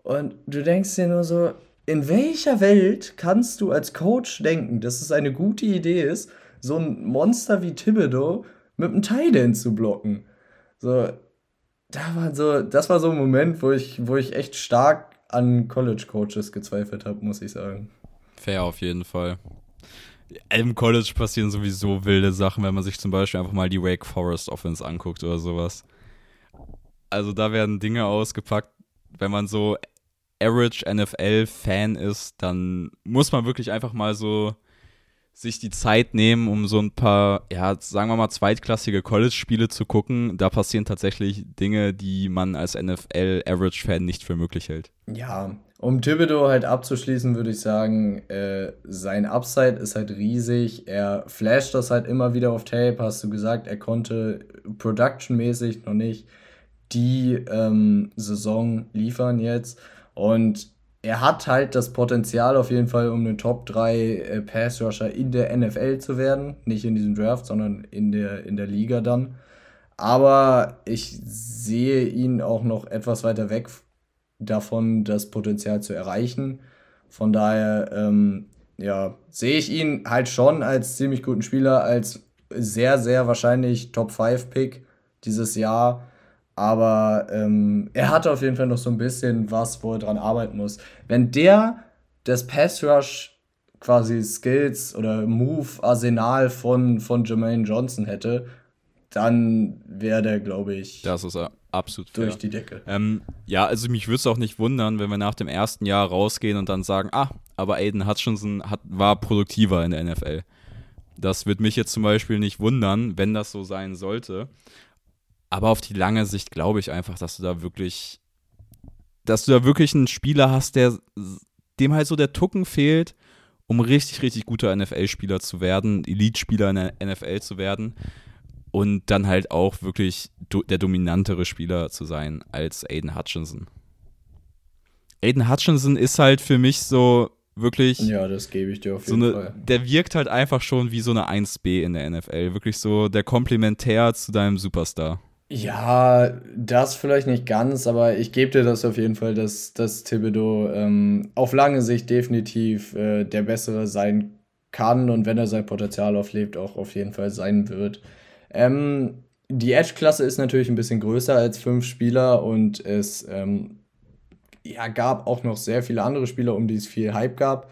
Und du denkst dir nur so, in welcher Welt kannst du als Coach denken, dass es eine gute Idee ist, so ein Monster wie Thibodeau mit einem Tight End zu blocken? So, da war so, das war so ein Moment, wo ich, wo ich echt stark an College-Coaches gezweifelt habe, muss ich sagen.
Fair auf jeden Fall. Im College passieren sowieso wilde Sachen, wenn man sich zum Beispiel einfach mal die Wake Forest Offense anguckt oder sowas. Also da werden Dinge ausgepackt, wenn man so Average NFL-Fan ist, dann muss man wirklich einfach mal so sich die Zeit nehmen, um so ein paar, ja, sagen wir mal, zweitklassige College-Spiele zu gucken. Da passieren tatsächlich Dinge, die man als NFL-Average-Fan nicht für möglich hält.
Ja, um Thibodeau halt abzuschließen, würde ich sagen, äh, sein Upside ist halt riesig. Er flasht das halt immer wieder auf Tape, hast du gesagt. Er konnte production-mäßig noch nicht die ähm, Saison liefern jetzt. Und er hat halt das Potenzial auf jeden Fall, um einen Top 3 äh, Pass Rusher in der NFL zu werden. Nicht in diesem Draft, sondern in der, in der Liga dann. Aber ich sehe ihn auch noch etwas weiter weg davon, das Potenzial zu erreichen. Von daher, ähm, ja, sehe ich ihn halt schon als ziemlich guten Spieler, als sehr, sehr wahrscheinlich Top 5 Pick dieses Jahr. Aber ähm, er hat auf jeden Fall noch so ein bisschen was, wo er dran arbeiten muss. Wenn der das Pass Rush quasi Skills oder Move-Arsenal von, von Jermaine Johnson hätte, dann wäre der, glaube ich,
das ist absolut
durch fair. die Decke.
Ähm, ja, also mich würde es auch nicht wundern, wenn wir nach dem ersten Jahr rausgehen und dann sagen, ah, aber Aiden Hutchinson hat, war produktiver in der NFL. Das würde mich jetzt zum Beispiel nicht wundern, wenn das so sein sollte. Aber auf die lange Sicht glaube ich einfach, dass du da wirklich, dass du da wirklich einen Spieler hast, der dem halt so der Tucken fehlt, um richtig, richtig guter NFL-Spieler zu werden, Elite-Spieler in der NFL zu werden und dann halt auch wirklich do der dominantere Spieler zu sein als Aiden Hutchinson. Aiden Hutchinson ist halt für mich so wirklich.
Ja, das gebe ich dir auf jeden
so eine,
Fall.
Der wirkt halt einfach schon wie so eine 1B in der NFL. Wirklich so der Komplementär zu deinem Superstar.
Ja, das vielleicht nicht ganz, aber ich gebe dir das auf jeden Fall, dass, dass Thibodeau ähm, auf lange Sicht definitiv äh, der Bessere sein kann und wenn er sein Potenzial auflebt, auch auf jeden Fall sein wird. Ähm, die Edge-Klasse ist natürlich ein bisschen größer als fünf Spieler und es ähm, ja, gab auch noch sehr viele andere Spieler, um die es viel Hype gab.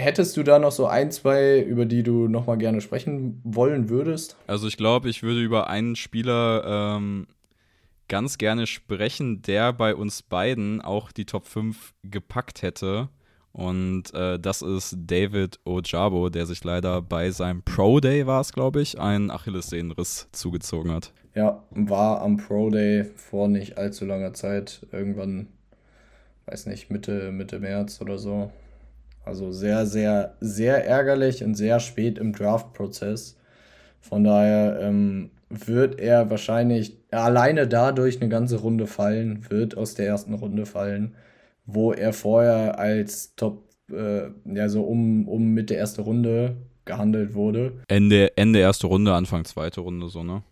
Hättest du da noch so ein, zwei, über die du noch mal gerne sprechen wollen würdest?
Also ich glaube, ich würde über einen Spieler ähm, ganz gerne sprechen, der bei uns beiden auch die Top 5 gepackt hätte. Und äh, das ist David Ojabo, der sich leider bei seinem Pro Day, war es glaube ich, einen Achillessehnenriss zugezogen hat.
Ja, war am Pro Day vor nicht allzu langer Zeit, irgendwann, weiß nicht, Mitte, Mitte März oder so. Also sehr, sehr, sehr ärgerlich und sehr spät im Draft-Prozess. Von daher ähm, wird er wahrscheinlich alleine dadurch eine ganze Runde fallen, wird aus der ersten Runde fallen, wo er vorher als Top, äh, ja, so um, um mit der ersten Runde gehandelt wurde.
Ende, Ende erste Runde, Anfang zweite Runde, so, ne?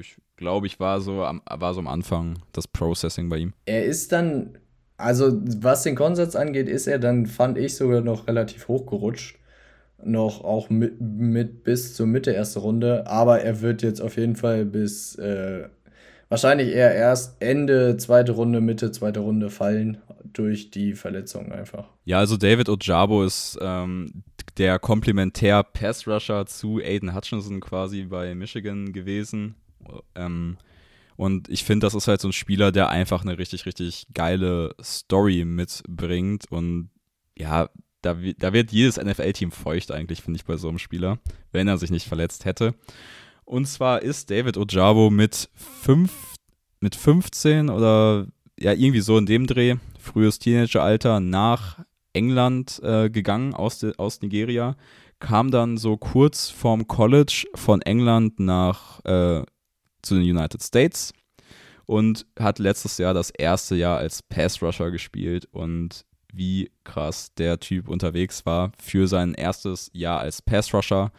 Ich glaube, ich war so, am, war so am Anfang das Processing bei ihm.
Er ist dann also, was den Konsens angeht, ist er dann, fand ich, sogar noch relativ hochgerutscht. Noch auch mit, mit bis zur Mitte erste Runde. Aber er wird jetzt auf jeden Fall bis äh, wahrscheinlich eher erst Ende zweite Runde, Mitte zweite Runde fallen durch die Verletzung einfach.
Ja, also David Ojabo ist ähm, der Komplementär Pass Rusher zu Aiden Hutchinson quasi bei Michigan gewesen. Ähm, und ich finde, das ist halt so ein Spieler, der einfach eine richtig, richtig geile Story mitbringt. Und ja, da, da wird jedes NFL-Team feucht eigentlich, finde ich, bei so einem Spieler, wenn er sich nicht verletzt hätte. Und zwar ist David Ojabo mit, fünf, mit 15 oder ja, irgendwie so in dem Dreh, frühes Teenageralter, nach England äh, gegangen aus, de, aus Nigeria, kam dann so kurz vorm College von England nach äh, zu den United States und hat letztes Jahr das erste Jahr als Pass Rusher gespielt und wie krass der Typ unterwegs war für sein erstes Jahr als Pass Rusher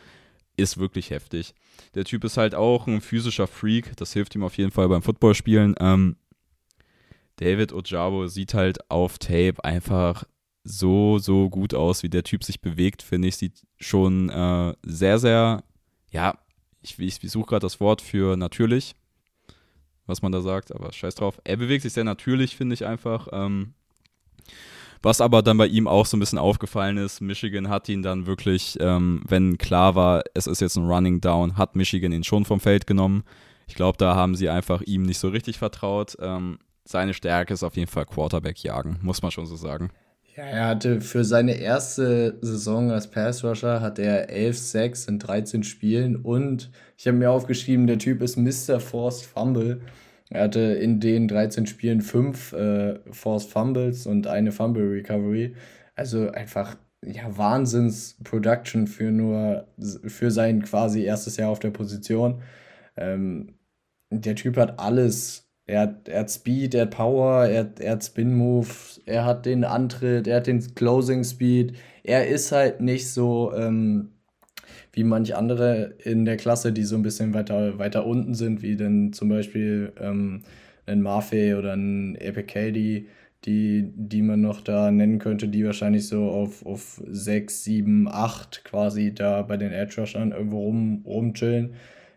ist wirklich heftig. Der Typ ist halt auch ein physischer Freak, das hilft ihm auf jeden Fall beim Footballspielen. Ähm, David Ojabo sieht halt auf Tape einfach so, so gut aus, wie der Typ sich bewegt, finde ich. Sieht schon äh, sehr, sehr, ja, ich, ich, suche gerade das Wort für natürlich, was man da sagt, aber scheiß drauf. Er bewegt sich sehr natürlich, finde ich einfach. Ähm, was aber dann bei ihm auch so ein bisschen aufgefallen ist, Michigan hat ihn dann wirklich, ähm, wenn klar war, es ist jetzt ein Running Down, hat Michigan ihn schon vom Feld genommen. Ich glaube, da haben sie einfach ihm nicht so richtig vertraut. Ähm, seine Stärke ist auf jeden Fall Quarterback jagen, muss man schon so sagen.
Ja, er hatte für seine erste Saison als Pass Rusher hat er 11 Sacks in 13 Spielen und ich habe mir aufgeschrieben, der Typ ist Mr. Forced Fumble. Er hatte in den 13 Spielen 5 äh, Forced Fumbles und eine Fumble Recovery. Also einfach ja Wahnsinns Production für nur für sein quasi erstes Jahr auf der Position. Ähm, der Typ hat alles er hat, er hat Speed, er hat Power, er hat, er hat Spin Move, er hat den Antritt, er hat den Closing Speed. Er ist halt nicht so ähm, wie manch andere in der Klasse, die so ein bisschen weiter, weiter unten sind, wie denn zum Beispiel ähm, ein Mafe oder ein Epicady, die, die man noch da nennen könnte, die wahrscheinlich so auf, auf 6, 7, 8 quasi da bei den Edge Rushern irgendwo rum, rumchillen.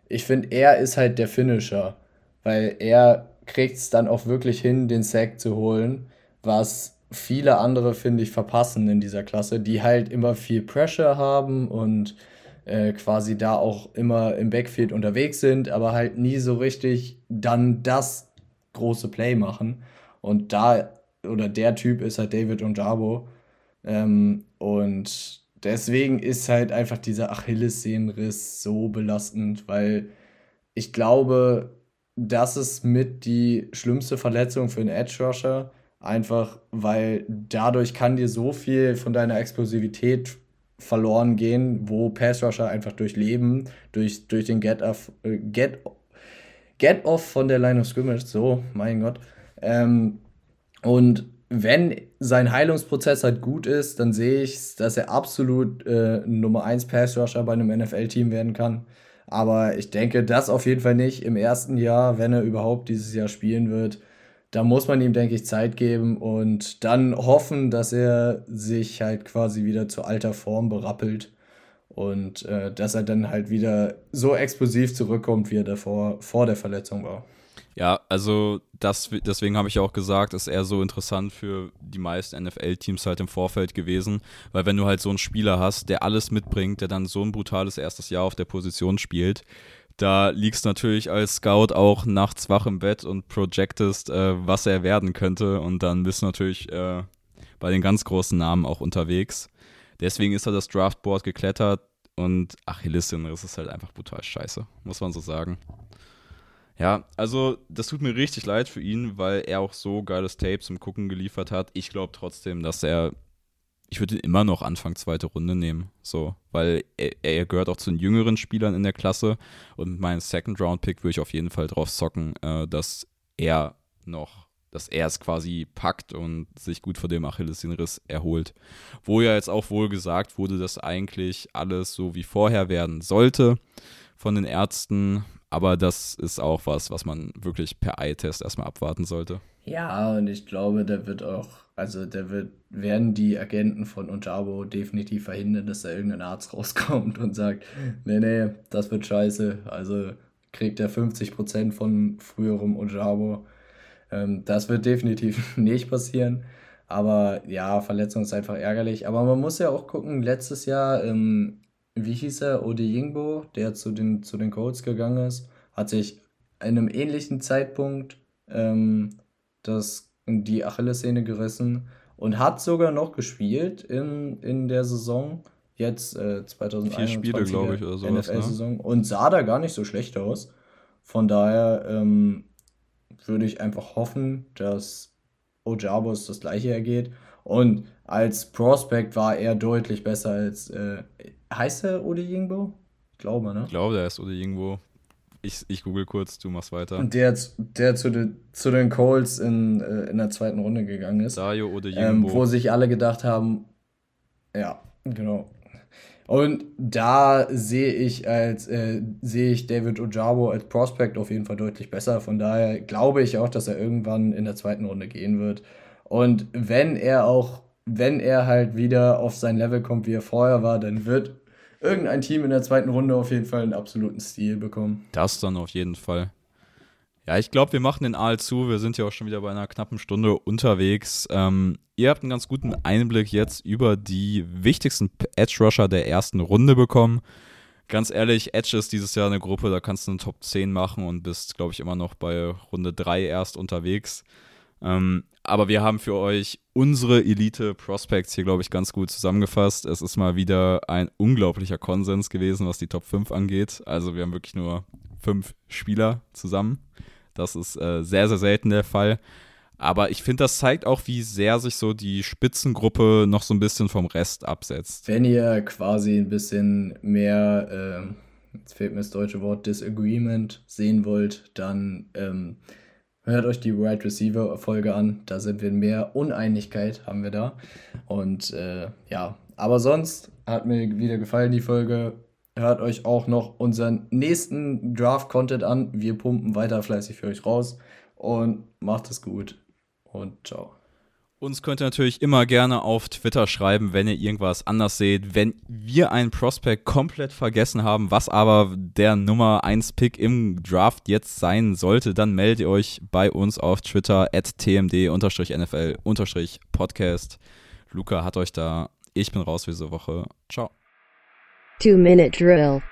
Ich finde, er ist halt der Finisher, weil er kriegt es dann auch wirklich hin, den Sack zu holen, was viele andere, finde ich, verpassen in dieser Klasse, die halt immer viel Pressure haben und äh, quasi da auch immer im Backfield unterwegs sind, aber halt nie so richtig dann das große Play machen. Und da, oder der Typ ist halt David und Jabo. Ähm, und deswegen ist halt einfach dieser Achillessehnenriss so belastend, weil ich glaube, das ist mit die schlimmste Verletzung für einen Edge Rusher. Einfach, weil dadurch kann dir so viel von deiner Explosivität verloren gehen, wo Pass Rusher einfach durchleben, durch, durch den Get-Off äh, Get, Get Off von der Line of Scrimmage, so, mein Gott. Ähm, und wenn sein Heilungsprozess halt gut ist, dann sehe ich, dass er absolut äh, Nummer 1 Pass Rusher bei einem NFL-Team werden kann. Aber ich denke, das auf jeden Fall nicht im ersten Jahr, wenn er überhaupt dieses Jahr spielen wird. Da muss man ihm, denke ich, Zeit geben und dann hoffen, dass er sich halt quasi wieder zu alter Form berappelt und äh, dass er dann halt wieder so explosiv zurückkommt, wie er davor vor der Verletzung war.
Ja, also das, deswegen habe ich auch gesagt, ist er so interessant für die meisten NFL-Teams halt im Vorfeld gewesen, weil wenn du halt so einen Spieler hast, der alles mitbringt, der dann so ein brutales erstes Jahr auf der Position spielt, da liegst natürlich als Scout auch nachts wach im Bett und projectest, äh, was er werden könnte und dann bist du natürlich äh, bei den ganz großen Namen auch unterwegs. Deswegen ist er das Draftboard geklettert und Achillessehnenriss ist halt einfach brutal scheiße, muss man so sagen. Ja, also das tut mir richtig leid für ihn, weil er auch so geiles Tape zum Gucken geliefert hat. Ich glaube trotzdem, dass er, ich würde ihn immer noch Anfang zweite Runde nehmen, so, weil er, er, gehört auch zu den jüngeren Spielern in der Klasse und mit meinem Second Round Pick würde ich auf jeden Fall drauf zocken, äh, dass er noch, dass er es quasi packt und sich gut vor dem Achillessehnenriss erholt. Wo ja jetzt auch wohl gesagt wurde, dass eigentlich alles so wie vorher werden sollte von den Ärzten. Aber das ist auch was, was man wirklich per Eye-Test erstmal abwarten sollte.
Ja, und ich glaube, da wird auch, also da wird, werden die Agenten von Ojabo definitiv verhindern, dass da irgendein Arzt rauskommt und sagt, nee, nee, das wird scheiße. Also kriegt er 50% von früherem Ojabo. Ähm, das wird definitiv nicht passieren. Aber ja, Verletzung ist einfach ärgerlich. Aber man muss ja auch gucken, letztes Jahr ähm, wie hieß er, Ode Yingbo, der zu den, zu den Colts gegangen ist, hat sich in einem ähnlichen Zeitpunkt ähm, das, die Achillessehne gerissen und hat sogar noch gespielt in, in der Saison, jetzt äh, 2021 Vier Spiele, glaube ich, oder sowas, NFL-Saison ne? und sah da gar nicht so schlecht aus. Von daher ähm, würde ich einfach hoffen, dass Ojabos das gleiche ergeht. Und als Prospect war er deutlich besser als äh, Heißt er Ode Yingbo? Ich glaube, ne?
Ich glaube, der ist Ode Yingbo. Ich, ich google kurz, du machst weiter.
Und der, der zu, de, zu den Colts in, äh, in der zweiten Runde gegangen ist. Dayo Ode. Ähm, wo sich alle gedacht haben, ja, genau. Und da sehe ich als äh, sehe ich David Ojabo als Prospect auf jeden Fall deutlich besser. Von daher glaube ich auch, dass er irgendwann in der zweiten Runde gehen wird. Und wenn er auch, wenn er halt wieder auf sein Level kommt, wie er vorher war, dann wird irgendein Team in der zweiten Runde auf jeden Fall einen absoluten Stil bekommen.
Das dann auf jeden Fall. Ja, ich glaube, wir machen den Aal zu. Wir sind ja auch schon wieder bei einer knappen Stunde unterwegs. Ähm, ihr habt einen ganz guten Einblick jetzt über die wichtigsten Edge-Rusher der ersten Runde bekommen. Ganz ehrlich, Edge ist dieses Jahr eine Gruppe, da kannst du eine Top 10 machen und bist, glaube ich, immer noch bei Runde 3 erst unterwegs. Ähm, aber wir haben für euch unsere Elite Prospects hier, glaube ich, ganz gut zusammengefasst. Es ist mal wieder ein unglaublicher Konsens gewesen, was die Top 5 angeht. Also wir haben wirklich nur fünf Spieler zusammen. Das ist äh, sehr, sehr selten der Fall. Aber ich finde, das zeigt auch, wie sehr sich so die Spitzengruppe noch so ein bisschen vom Rest absetzt.
Wenn ihr quasi ein bisschen mehr, äh, jetzt fehlt mir das deutsche Wort, Disagreement sehen wollt, dann ähm, Hört euch die Wide Receiver Folge an. Da sind wir mehr Uneinigkeit, haben wir da. Und äh, ja, aber sonst hat mir wieder gefallen die Folge. Hört euch auch noch unseren nächsten Draft-Content an. Wir pumpen weiter fleißig für euch raus. Und macht es gut. Und ciao.
Uns könnt ihr natürlich immer gerne auf Twitter schreiben, wenn ihr irgendwas anders seht. Wenn wir einen Prospect komplett vergessen haben, was aber der Nummer 1 Pick im Draft jetzt sein sollte, dann meldet ihr euch bei uns auf Twitter at tmd-nfl-podcast. Luca hat euch da. Ich bin raus für diese Woche. Ciao. Two-Minute Drill.